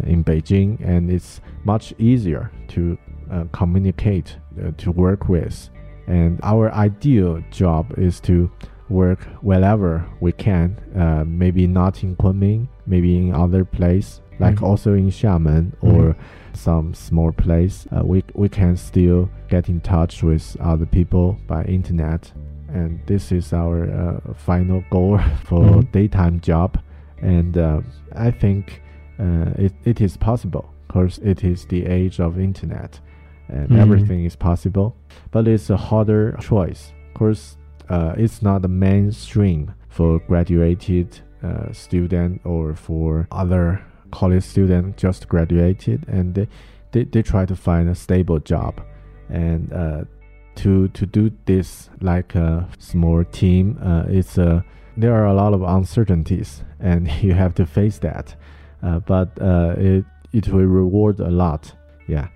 in Beijing, and it's much easier to uh, communicate uh, to work with. And our ideal job is to work wherever we can. Uh, maybe not in Kunming, maybe in other place, like Mhm. also in Xiamen or some small place. Uh, we we can still get in touch with other people by internet, and this is our uh, final goal for Mhm. daytime job. and uh, I think uh, it, it is possible because it is the age of internet and Mhm. everything is possible but it's a harder choice of course uh, it's not the mainstream for graduated uh, student or for other college student just graduated and they, they, they try to find a stable job and uh, to to do this like a small team uh, it's a there are a lot of uncertainties and you have to face that but uh, it it will reward a lot yeah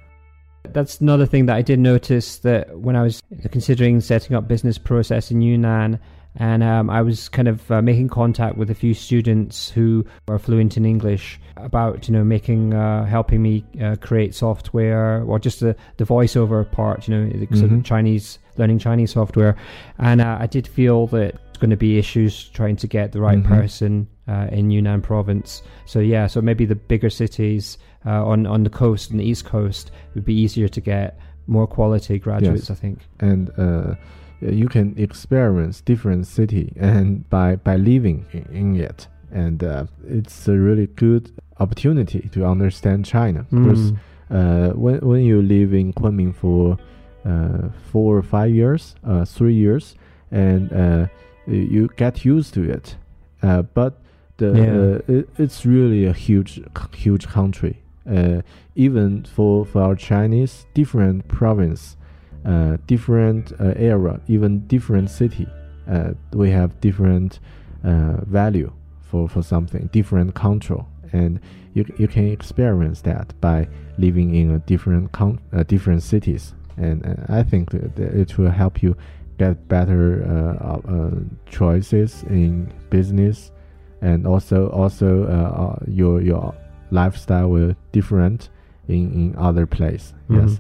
That's another thing that I did notice that when I was considering setting up business process in Yunnan, and um, I was kind of uh, making contact with a few students who are fluent in English about you know making uh, helping me uh, create software or just the the voiceover part, you know, the sort of Mhm. Chinese learning Chinese software, and uh, I did feel that it's going to be issues trying to get the right Mhm. person uh, in Yunnan province. So yeah, so maybe the bigger cities uh, on on the coast and the east coast would be easier to get more quality graduates. Yes. I think. and uh, you can experience different city and by by living in, in it and uh, it's a really good opportunity to understand China because Mm. uh, when when you live in Kunming for uh, four or five years, uh, three years, and uh, you get used to it. Uh, but the Yeah. uh, it, it's really a huge huge country. Uh, even for for our Chinese, different province, uh, different uh, area, even different city, uh, we have different uh, value for for something, different control, and you you can experience that by living in a different uh, different cities, and uh, I think it will help you get better uh, uh, choices in business, and also also uh, uh, your your lifestyle will different in in other place. Yes.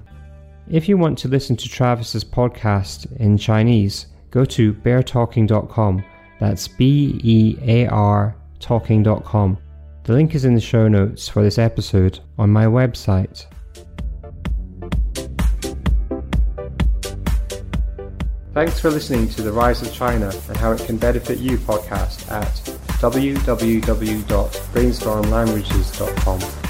If you want to listen to Travis's podcast in Chinese, go to beartalking.com. That's B E A R talking.com. The link is in the show notes for this episode on my website. Thanks for listening to The Rise of China and How It Can Benefit You podcast at www.brainstormlanguages.com.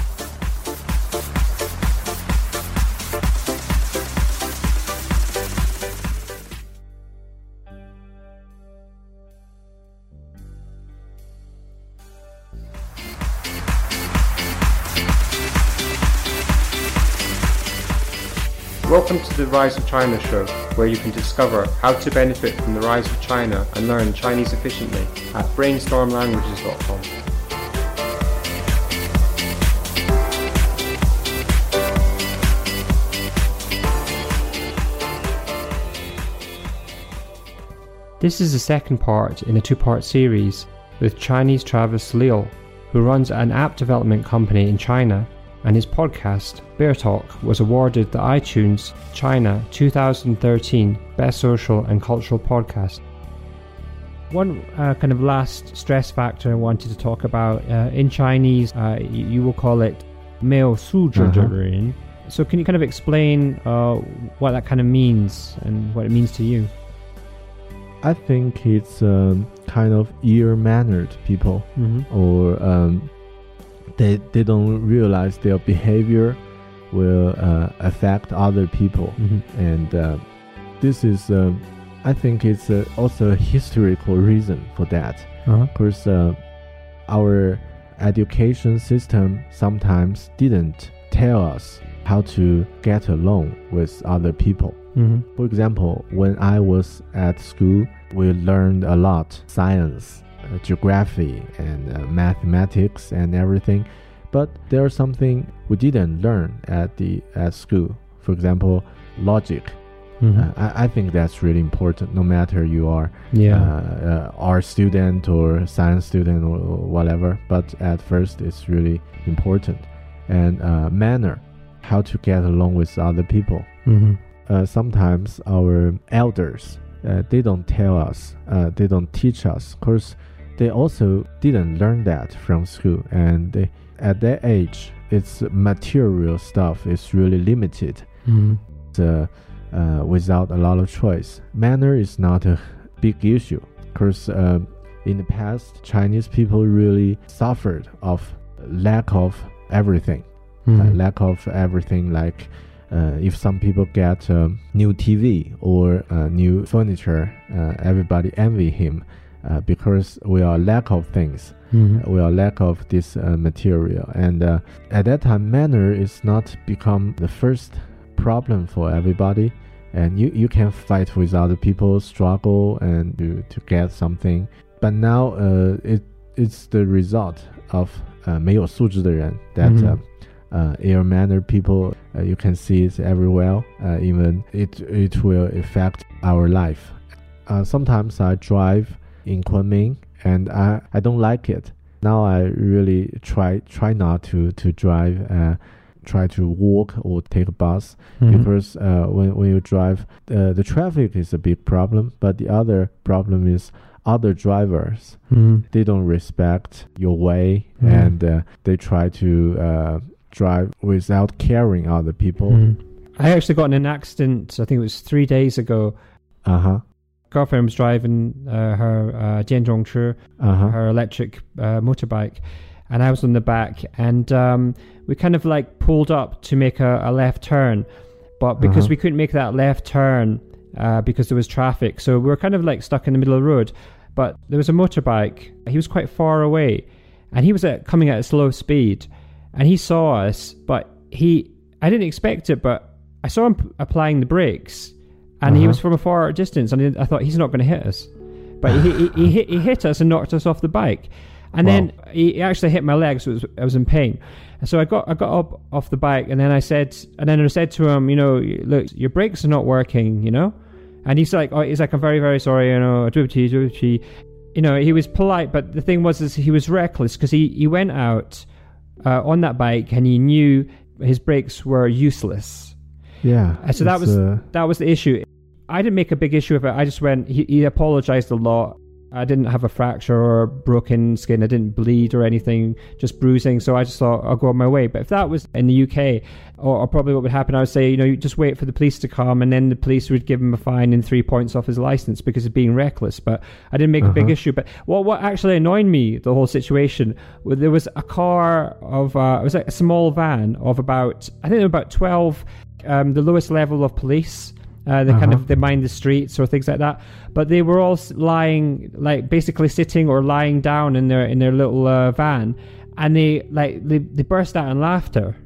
Welcome to the Rise of China show, where you can discover how to benefit from the rise of China and learn Chinese efficiently at brainstormlanguages.com. This is the second part in a two part series with Chinese Travis Liu, who runs an app development company in China, and his podcast, Bear Talk, was awarded the iTunes China 2013 Best Social and Cultural Podcast. One uh, kind of last stress factor I wanted to talk about uh, in Chinese, uh, you, you, will call it male su Uh-huh. So, can you kind of explain uh, what that kind of means and what it means to you? I think it's um, kind of ill mannered people mm-hmm. or um, they they don't realize their behavior will uh, affect other people, Mm-hmm. and uh, this is um, I think it's uh, also a historical reason for that. Uh-huh. Because uh, our education system sometimes didn't tell us how to get along with other people. Mm-hmm. For example, when I was at school, we learned a lot science, uh, geography, and uh, mathematics and everything. But there's something we didn't learn at the at school. For example, logic. Mm-hmm. Uh, I, I think that's really important. No matter you are yeah. uh, uh, art student or science student or, whatever, but at first it's really important. And uh, manner, how to get along with other people mm-hmm. uh, sometimes our elders uh, they don't tell us uh, they don't teach us because they also didn't learn that from school and they, at that age its material stuff is really limited Mm-hmm. uh, uh, without a lot of choice manner is not a big issue because in the past, Chinese people really suffered of lack of everything, uh, lack of everything. Like uh, if some people get a new TV or uh, new furniture, uh, everybody envy him uh, because we are lack of things. Mhm. We are lack of this uh, material, and uh, at that time, manner is not become the first problem for everybody. And you, you can fight with other people, struggle and to, to get something. But now uh, it it's the result of uh, 没有素质的人 that Mhm. uh, uh, ill mannered people uh, you can see it everywhere. Uh, even it it will affect our life. Uh, sometimes I drive in Kunming and I, I don't like it. Now I really try try not to to drive. Uh, try to walk or take a bus Mhm. because uh, when, when you drive, uh, the traffic is a big problem. But the other problem is other drivers. Mhm. They don't respect your way Mhm. and uh, they try to uh, drive without caring other people. Mhm. I actually got in an accident. I think it was three days ago. Uh huh. Girlfriend was driving uh, her uh, Jianzhongchi, Uh huh. her electric uh, motorbike, and I was on the back, and um, we kind of like pulled up to make a, a left turn, but because Uh-huh. we couldn't make that left turn uh, because there was traffic, so we were kind of like stuck in the middle of the road. But there was a motorbike. He was quite far away, and he was at, coming at a slow speed, and he saw us, but he I didn't expect it, but I saw him p- applying the brakes, and uh-huh. he was uh-huh. from a far distance. And I thought he's not going to hit us, but he, he, he, hit, he, hit, us and knocked us off the bike. And wow. then he actually hit my legs. So I was in pain. So I got I got up off the bike, and then I said, and then I said to him, you know, look, your brakes are not working, you know. And he's like, oh, he's like, I'm very very sorry, you know, dribbity dribbity. You know, he was polite, but the thing was, is he was reckless because he he went out uh, on that bike and he knew his brakes were useless. Yeah. So that was uh... that was the issue. I didn't make a big issue of it. I just went. He, he apologized a lot. I didn't have a fracture or broken skin. I didn't bleed or anything, just bruising. So I just thought I'll go on my way. But if that was in the UK, or, or probably what would happen, I would say, you know, you just wait for the police to come, and then the police would give him a fine and three points off his license because of being reckless. But I didn't make a big Uh-huh. issue. But what what actually annoyed me the whole situation, was there was a car of uh, it was like a small van of about I think about twelve, um, the lowest level of police. Uh, they kind Uh-huh. of they mind the streets or things like that. But they were all lying, like basically sitting or lying down in their in their little uh, van, and they like they, they burst out in laughter,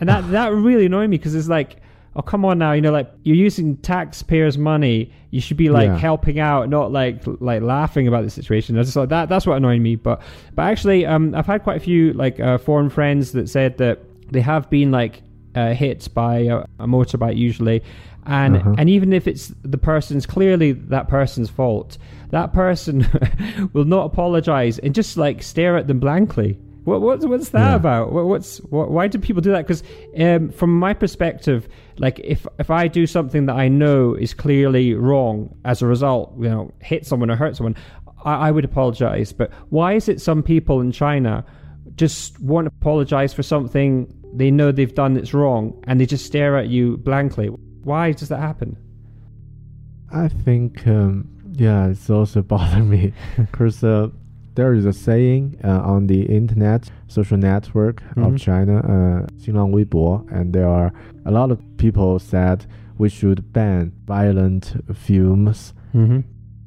and that that really annoyed me because it's like, oh come on now, you know, like you're using taxpayers' money, you should be like Yeah. helping out, not like like laughing about the situation. I just thought that that's what annoyed me. But but actually, um, I've had quite a few like uh, foreign friends that said that they have been like uh, hit by a, a motorbike usually and Uh-huh. and even if it's the person's clearly that person's fault that person will not apologize and just like stare at them blankly. What, what's what's that Yeah. about? What, what's what, why do people do that? Because um, from my perspective like if if i do something that i know is clearly wrong as a result you know hit someone or hurt someone i, I would apologize. But why is it some people in china just won't apologize for something they know they've done that's wrong and they just stare at you blankly why does that happen? I think, um, yeah, it's also bothering me because uh, there is a saying uh, on the internet, social network mm-hmm. of China, uh, Weibo, and there are a lot of people said we should ban violent films, mm-hmm.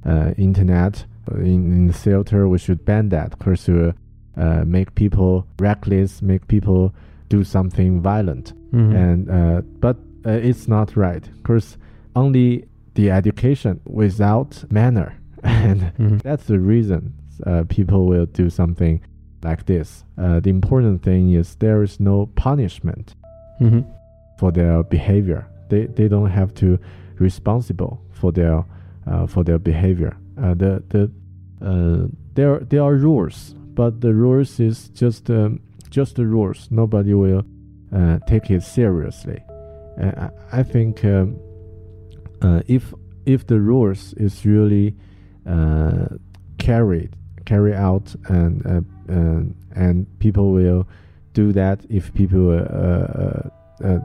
uh, internet, uh, in, in the theater, we should ban that because you uh, uh, make people reckless, make people do something violent. Mm-hmm. And uh, but uh, it's not right because only the education without manner and Mhm. that's the reason uh, people will do something like this uh, the important thing is there is no punishment Mm-hmm. for their behavior they, they don't have to responsible for their uh, for their behavior uh, the the uh, there there are rules but the rules is just um, just the rules nobody will uh, take it seriously. Uh, I think um, uh, if if the rules is really uh, carried carry out and uh, and and people will do that if people uh, uh, uh,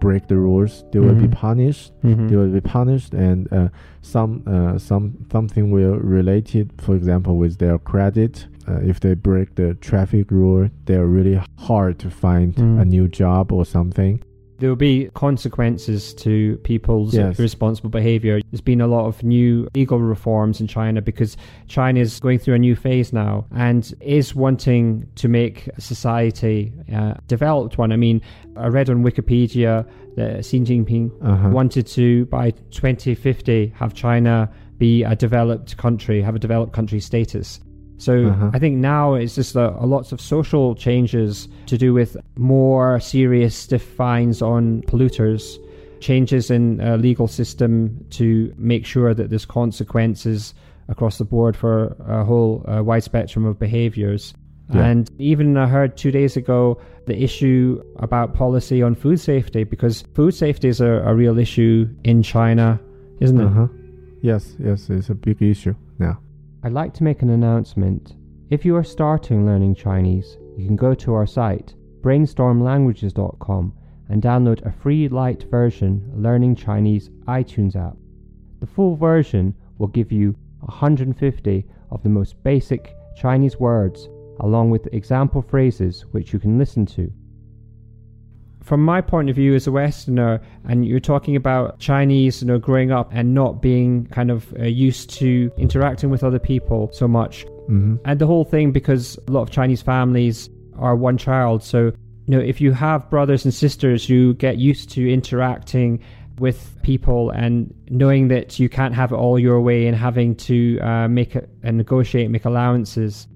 break the rules, they will be Mhm. punished. Mhm. They will be punished, and uh, some uh, some something will related, for example, with their credit. Uh, if they break the traffic rule, they're really hard to find Mm. a new job or something. There will be consequences to people's Yes. irresponsible behavior. There's been a lot of new legal reforms in China because China is going through a new phase now and is wanting to make a society uh, developed one. I mean, I read on Wikipedia that Xi Jinping Uh-huh. wanted to, by 2050, have China be a developed country, have a developed country status. So Uh-huh. I think now it's just a, a lots of social changes to do with more serious stiff fines on polluters, changes in uh, legal system to make sure that there's consequences across the board for a whole uh, wide spectrum of behaviors. Yeah. And even I heard two days ago the issue about policy on food safety because food safety is a, a real issue in China, isn't it? Uh-huh. Yes, yes, it's a big issue. I'd like to make an announcement. If you are starting learning Chinese, you can go to our site, brainstormlanguages.com, and download a free light version Learning Chinese iTunes app. The full version will give you 150 of the most basic Chinese words, along with example phrases which you can listen to. From my point of view as a Westerner, and you're talking about Chinese, you know, growing up and not being kind of uh, used to interacting with other people so much, Mm-hmm. and the whole thing because a lot of Chinese families are one child. So, you know, if you have brothers and sisters, you get used to interacting with people and knowing that you can't have it all your way and having to uh, make it and negotiate, make allowances.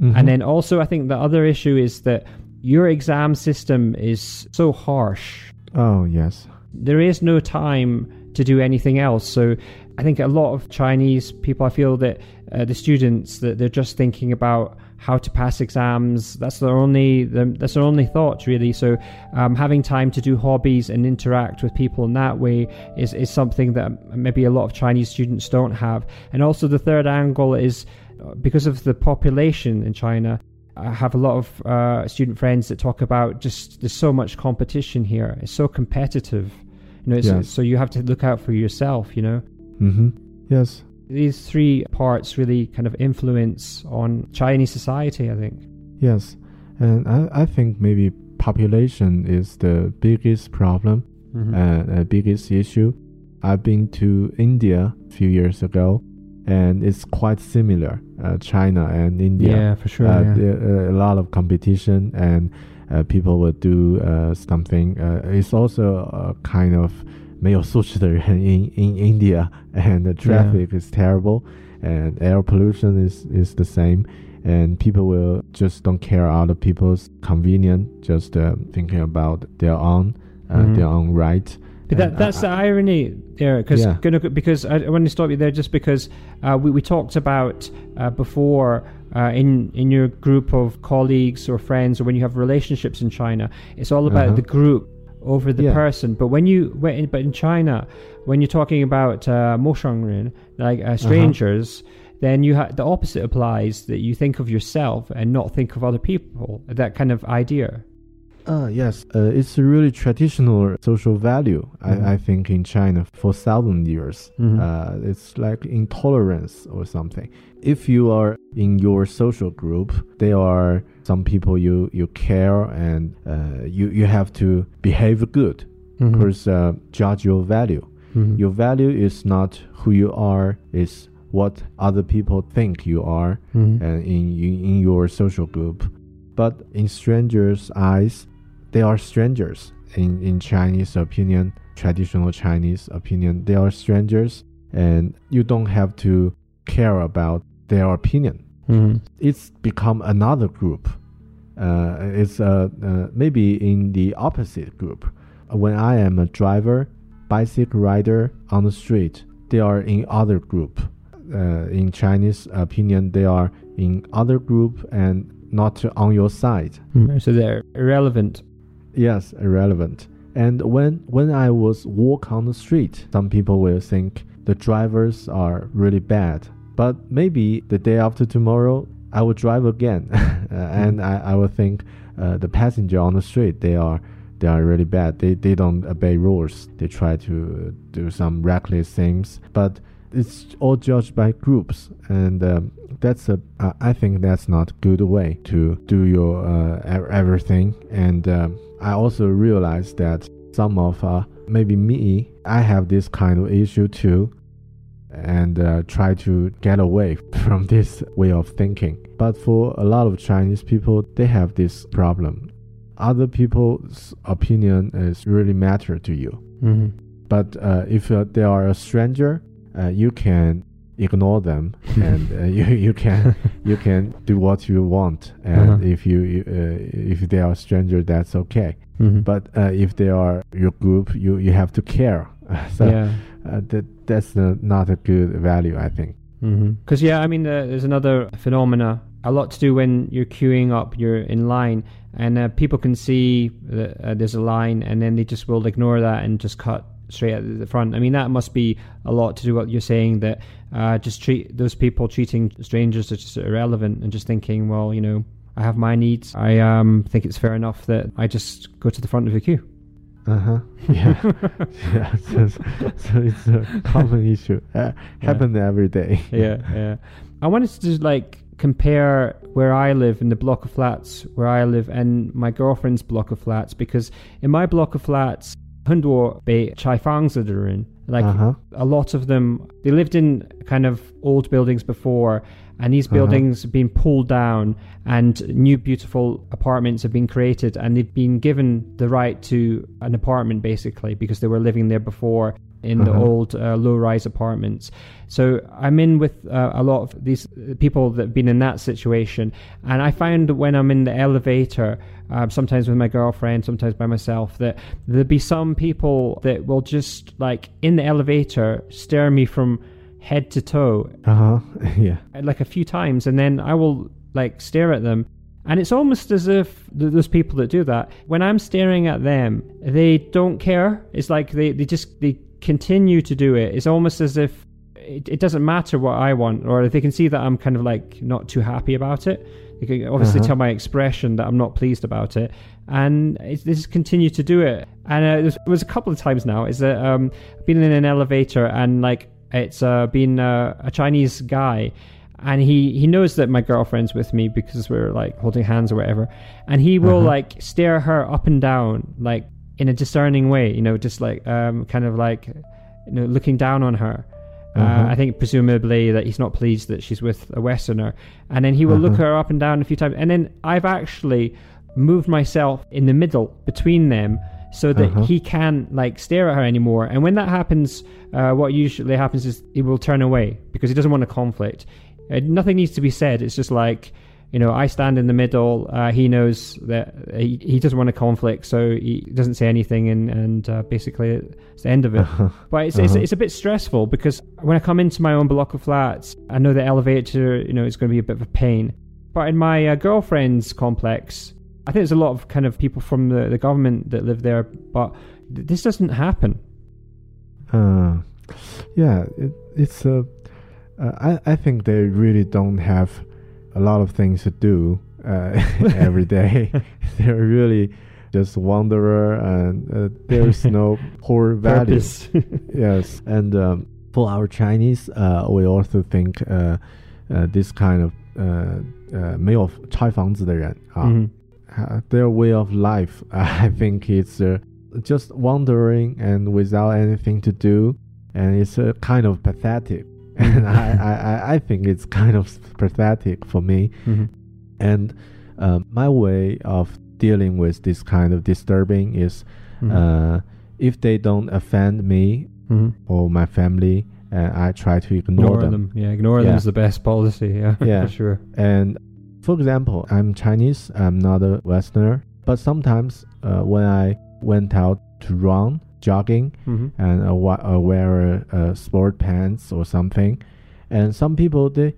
Mm-hmm. And then also, I think the other issue is that your exam system is so harsh. Oh yes. There is no time to do anything else. So I think a lot of Chinese people, I feel that uh, the students that they're just thinking about how to pass exams. That's their only that's their only thoughts really. So um, having time to do hobbies and interact with people in that way is is something that maybe a lot of Chinese students don't have. And also the third angle is uh, because of the population in China. I have a lot of uh, student friends that talk about just there's so much competition here. It's so competitive, you know. It's, Yes. So you have to look out for yourself, you know. Mm-hmm. Yes. These three parts really kind of influence on Chinese society. I think. Yes. And I, I think maybe population is the biggest problem Mhm. and uh, biggest issue. I've been to India a few years ago, and it's quite similar. Uh, China and India. Yeah, for sure. uh, yeah. there, uh, a lot of competition, and uh, people will do uh, something. Uh, it's also a kind of 没有素质的人 in in India, and the traffic is terrible, and air pollution is is the same. And people will just don't care other people's convenience, just uh, thinking about their own, uh, Mhm. their own right. That, uh, that's I, the irony, Eric. Cause, yeah. gonna, because I, I want to stop you there just because uh, we, we talked about uh, before uh, in in your group of colleagues or friends or when you have relationships in China, it's all about uh-huh. the group over the yeah. person. But when you when, but in China, when you're talking about uh, moshangren, like uh, uh-huh. strangers. Uh-huh then you ha- the opposite applies that you think of yourself and not think of other people that kind of idea uh, yes, uh, it's a really traditional social value, Mhm. I, I think, in China for thousand years. Mhm. Uh, it's like intolerance or something. If you are in your social group, there are some people you, you care and uh, you, you have to behave good because uh, judge your value. Mhm. Your value is not who you are, it's what other people think you are and in, in in your social group. But in strangers' eyes, they are strangers. In in Chinese opinion, traditional Chinese opinion, they are strangers, and you don't have to care about their opinion. Mhm. It's become another group. Uh, it's uh, uh, maybe in the opposite group. When I am a driver, bicycle rider on the street, they are in other group. Uh, in Chinese opinion, they are in other group and not on your side. Mhm. So they're irrelevant. Yes, irrelevant. And when when I was walk on the street, some people will think the drivers are really bad. But maybe the day after tomorrow, I will drive again, Uh, and I, I will think uh, the passenger on the street they are they are really bad. They they don't obey rules. They try to do some reckless things, but it's all judged by groups, and um, that's a. Uh, I think that's not good way to do your uh, everything. And um, I also realized that some of uh, maybe me, I have this kind of issue too, and uh, try to get away from this way of thinking. But for a lot of Chinese people, they have this problem. Other people's opinion is really matter to you. Mm-hmm. But uh, if uh, they are a stranger, uh, you can ignore them and uh, you you can you can do what you want and Uh-huh. if you uh, if they are stranger that's okay Mm-hmm. but uh, if they are your group you you have to care so yeah. uh, that that's uh, not a good value i think Because yeah, I mean, uh, there's another phenomena. A lot to do when you're queuing up, you're in line, and uh, people can see that uh, there's a line, and then they just will ignore that and just cut straight at the front. I mean, that must be a lot to do what you're saying that uh, just treat those people treating strangers as just irrelevant and just thinking, well, you know, I have my needs. I um, think it's fair enough that I just go to the front of the queue. uh-huh yeah yeah so, so it's a common issue uh, happen every day yeah, yeah. I wanted to just like compare where I live in the block of flats where I live and my girlfriend's block of flats because in my block of flats, 很多被拆房子的人 like uh-huh a lot of them they lived in kind of old buildings before and these Uh-huh. buildings have been pulled down and new beautiful apartments have been created and they've been given the right to an apartment basically because they were living there before in the Uh-huh. old uh, low-rise apartments so i'm in with uh, a lot of these people that have been in that situation and i find that when i'm in the elevator um, sometimes with my girlfriend, sometimes by myself, that there'll be some people that will just like in the elevator stare me from head to toe uh-huh yeah like a few times, and then I will like stare at them. And it's almost as if th- those people that do that, when I'm staring at them, they don't care. It's like they, they just they continue to do it. It's almost as if it, it doesn't matter what I want, or they can see that I'm kind of like not too happy about it. They can obviously Uh-huh. tell my expression that I'm not pleased about it, and it's, they just continue to do it. And uh, it was a couple of times now. Is that um, I've been in an elevator and like it's uh, been uh, a Chinese guy, and he he knows that my girlfriend's with me because we're like holding hands or whatever, and he will Uh-huh. like stare her up and down like in a discerning way, you know, just like um, kind of like you know looking down on her. Uh, Uh-huh. I think presumably that he's not pleased that she's with a Westerner, and then he will look Uh-huh. her up and down a few times, and then I've actually moved myself in the middle between them so that Uh-huh. he can't like stare at her anymore. And when that happens, uh, what usually happens is he will turn away because he doesn't want a conflict. Uh, nothing needs to be said. It's just like you know, I stand in the middle. Uh, he knows that he, he doesn't want a conflict, so he doesn't say anything, and and uh, basically it's the end of it. But it's, it's Uh-huh. it's a bit stressful because when I come into my own block of flats, I know the elevator, you know, is going to be a bit of a pain. But in my uh, girlfriend's complex, I think there's a lot of kind of people from the, the government that live there, but th- this doesn't happen. Uh, yeah, it, it's a. Uh, I I think they really don't have a lot of things to do uh, every day. They're really just wanderer, and uh, there's no core value. Purpose. yes, and um, for our Chinese, uh, we also think uh, uh, this kind of uh, uh, 没有拆房子的人啊。 Mhm. uh, their way of life. I think it's uh, just wandering and without anything to do, and it's uh, kind of pathetic. And I, I, I- think it's kind of pathetic for me. Mhm. And uh, my way of dealing with this kind of disturbing is Mhm. uh, if they don't offend me Mhm. or my family, uh, I try to ignore, Ignore them. them. Yeah, ignore Yeah. them is the best policy. Yeah, Yeah. for sure. And for example, I'm Chinese, I'm not a Westerner, but sometimes uh, when I went out to run, jogging, hmm and uh, wa- uh, wear uh, sport pants or something, and some people they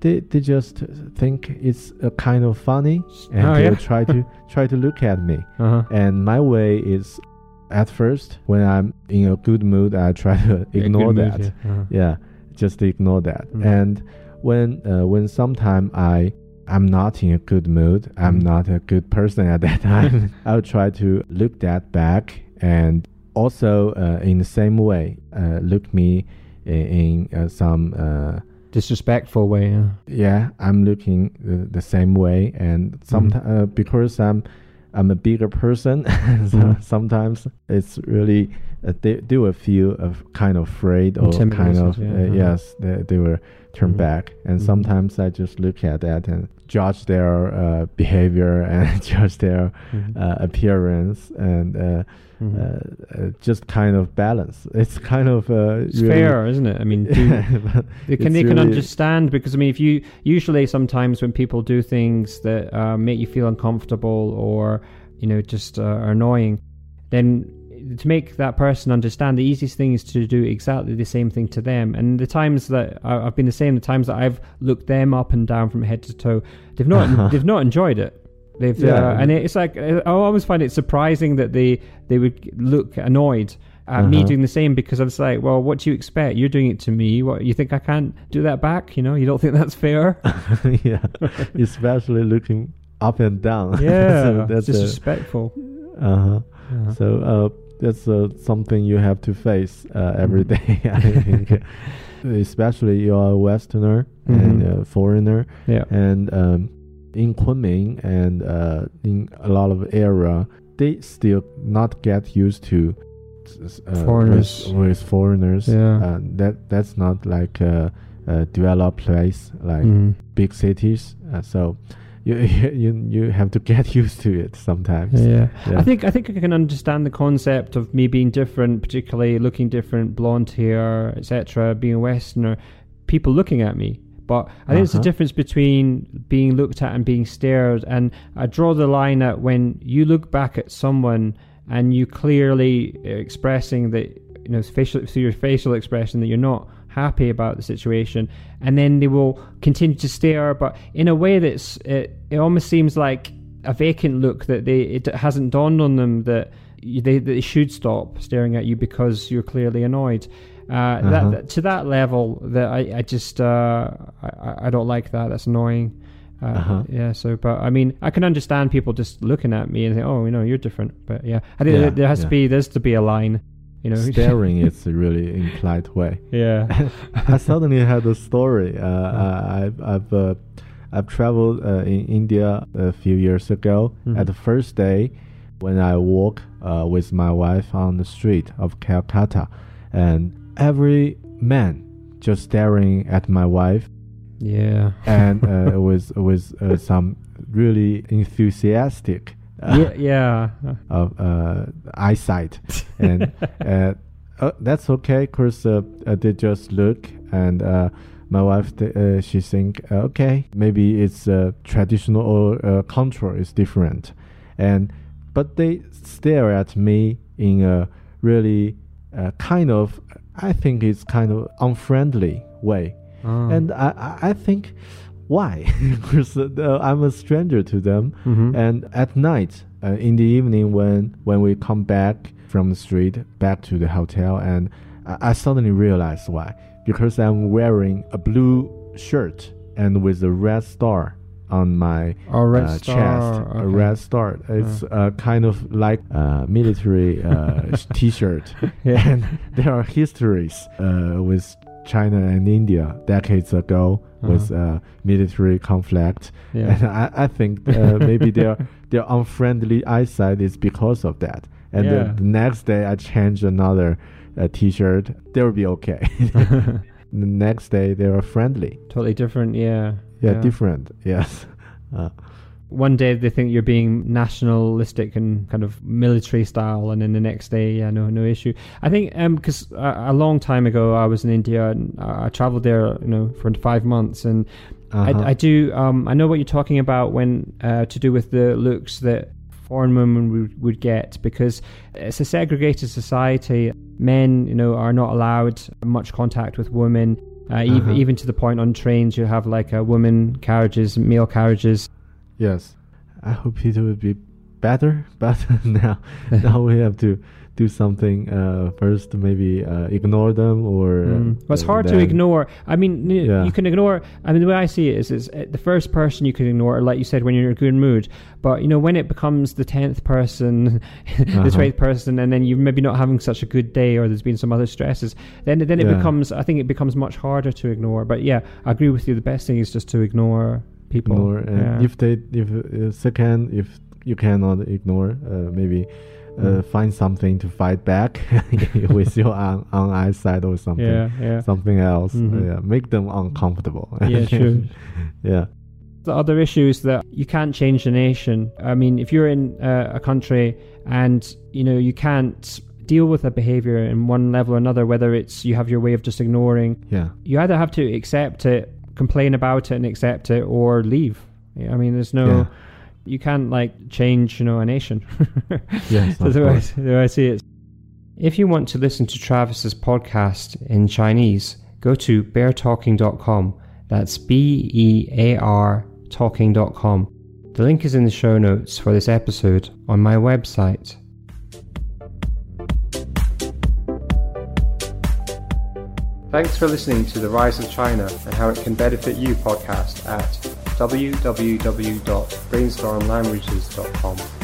they, they just think it's uh, kind of funny, and Oh, they yeah? try to try to look at me. Uh huh. And my way is, at first, when I'm in a good mood, I try to ignore that Yeah. Uh-huh. yeah just ignore that Mm. and when uh, when sometime i I'm not in a good mood, I'm not a good person at that time, I'll try to look that back and also uh, in the same way uh, look me in, in uh, some uh, Disrespectful way. Yeah. yeah i'm looking the, the same way and sometimes uh, because i'm i'm a bigger person so Mhm. sometimes it's really uh, they, they will feel of kind of afraid or kind of yeah, uh, uh-huh. yes they, they will turn Mhm. back and sometimes i just look at that and judge their uh, behavior and judge their uh, appearance and uh, Mhm. uh, uh, just kind of balance it's kind of uh, It's really- fair, isn't it? I mean, do, they can they can understand because I mean, if you usually sometimes when people do things that uh, make you feel uncomfortable or you know just uh, are annoying, then to make that person understand, the easiest thing is to do exactly the same thing to them. And the times that I've been the same, the times that I've looked them up and down from head to toe, they've not they've not enjoyed it. They've Yeah. uh, and it's like I always find it surprising that they they would look annoyed at me Uh-huh. doing the same because I was like, well, what do you expect? You're doing it to me. What you think I can't do that back? You know, you don't think that's fair? yeah, especially looking up and down. Yeah, so that's disrespectful. uh huh. Yeah. So uh, that's uh, something you have to face uh, every Mhm. day. I think, especially you're a Westerner and Mhm. a foreigner, yeah. and um, in Kunming and uh, in a lot of area, they still not get used to uh, Foreigners. with, with foreigners. Yeah. Uh, that that's not like a, a developed place like Mhm. big cities. Uh, so you, you you have to get used to it sometimes. Yeah. Yeah. I think I think I can understand the concept of me being different, particularly looking different, blonde hair, etc., being a Westerner, people looking at me. But I think it's the Uh-huh. difference between being looked at and being stared. And I draw the line at when you look back at someone and you clearly expressing that you know facial through your facial expression that you're not happy about the situation, and then they will continue to stare, but in a way that's it, it almost seems like a vacant look that they it hasn't dawned on them that they, they should stop staring at you because you're clearly annoyed. Uh, Uh-huh. that, that to that level that I, I just uh, I, I don't like that. That's annoying. Uh, Uh-huh. Yeah. So, but I mean, I can understand people just looking at me and think, "Oh, you know, you're different." But yeah, I think Yeah, there, there has yeah. to be there's to be a line. You know, Staring is a really implied way. yeah. I suddenly had a story. Uh, I- I've I've uh, I've traveled uh, in India a few years ago. Mhm. At the first day, when I walk uh, with my wife on the street of Calcutta, and every man just staring at my wife, Yeah. and uh, with with uh, some really enthusiastic. Uh, yeah. Yeah. of uh, eyesight, and uh, uh, that's okay because uh, uh, they just look and uh, my wife th- uh, she think uh, okay maybe it's uh, traditional or uh, culture is different, and but they stare at me in a really uh, kind of I think it's kind of unfriendly way, Oh. and I I, think why because uh, I'm a stranger to them. Mhm. And at night, uh, in the evening, when when we come back from the street back to the hotel, and I, I suddenly realized why. Because I'm wearing a blue shirt and with a red star on my Oh, red uh, chest, a red star. It's uh, kind of like a military uh, T-shirt, Yeah. and there are histories uh, with China and India decades ago with uh, military conflict. Uh-huh. Yeah. And I, I think uh, maybe their their unfriendly eyesight is because of that. And Yeah. the, next day I change another uh, T-shirt, they'll be okay. the next day they are friendly. totally different. Yeah. Yeah, different. Yes. Uh, One day they think you're being nationalistic and kind of military style, and then the next day, yeah, no, no issue. I think because a, a long time ago I was in India and I traveled there, you know, for five months, and uh-huh. I, I do. Um, I know what you're talking about when uh, to do with the looks that foreign women would, would get because it's a segregated society. Men, you know, are not allowed much contact with women. Uh, even, Uh-huh. even to the point on trains, you have like uh, women carriages, male carriages. Yes, I hope it will be better, but now now we have to do something uh, first, maybe uh, ignore them or. Mm. Well, it's uh, hard to ignore. I mean, Yeah. you can ignore. I mean, the way I see it is, is uh, the first person you can ignore, like you said, when you're in a good mood. But you know, when it becomes the tenth person, the Uh-huh. twelfth person, and then you're maybe not having such a good day, or there's been some other stresses, then then it Yeah. becomes. I think it becomes much harder to ignore. But yeah, I agree with you. The best thing is just to ignore people. Ignore, and Yeah. if they, if uh, second, if you cannot ignore, uh, maybe. Uh, Mm. find something to fight back with your own, own eyesight or something. yeah, yeah. something else. Mhm. Yeah, make them uncomfortable. Yeah, true. yeah, The other issue is that you can't change the nation. I mean, if you're in uh, a country and you know you can't deal with a behavior in one level or another, whether it's you have your way of just ignoring, yeah, you either have to accept it, complain about it, and accept it, or leave. I mean, there's no. Yeah. You can't like change, you know, a nation. Yes, That's of the way, course. the way I see it. If you want to listen to Travis's podcast in Chinese, go to beartalking.com. That's B E A R talking.com. The link is in the show notes for this episode on my website. Thanks for listening to The Rise of China and How It Can Benefit You podcast at www.brainstormlanguages.com.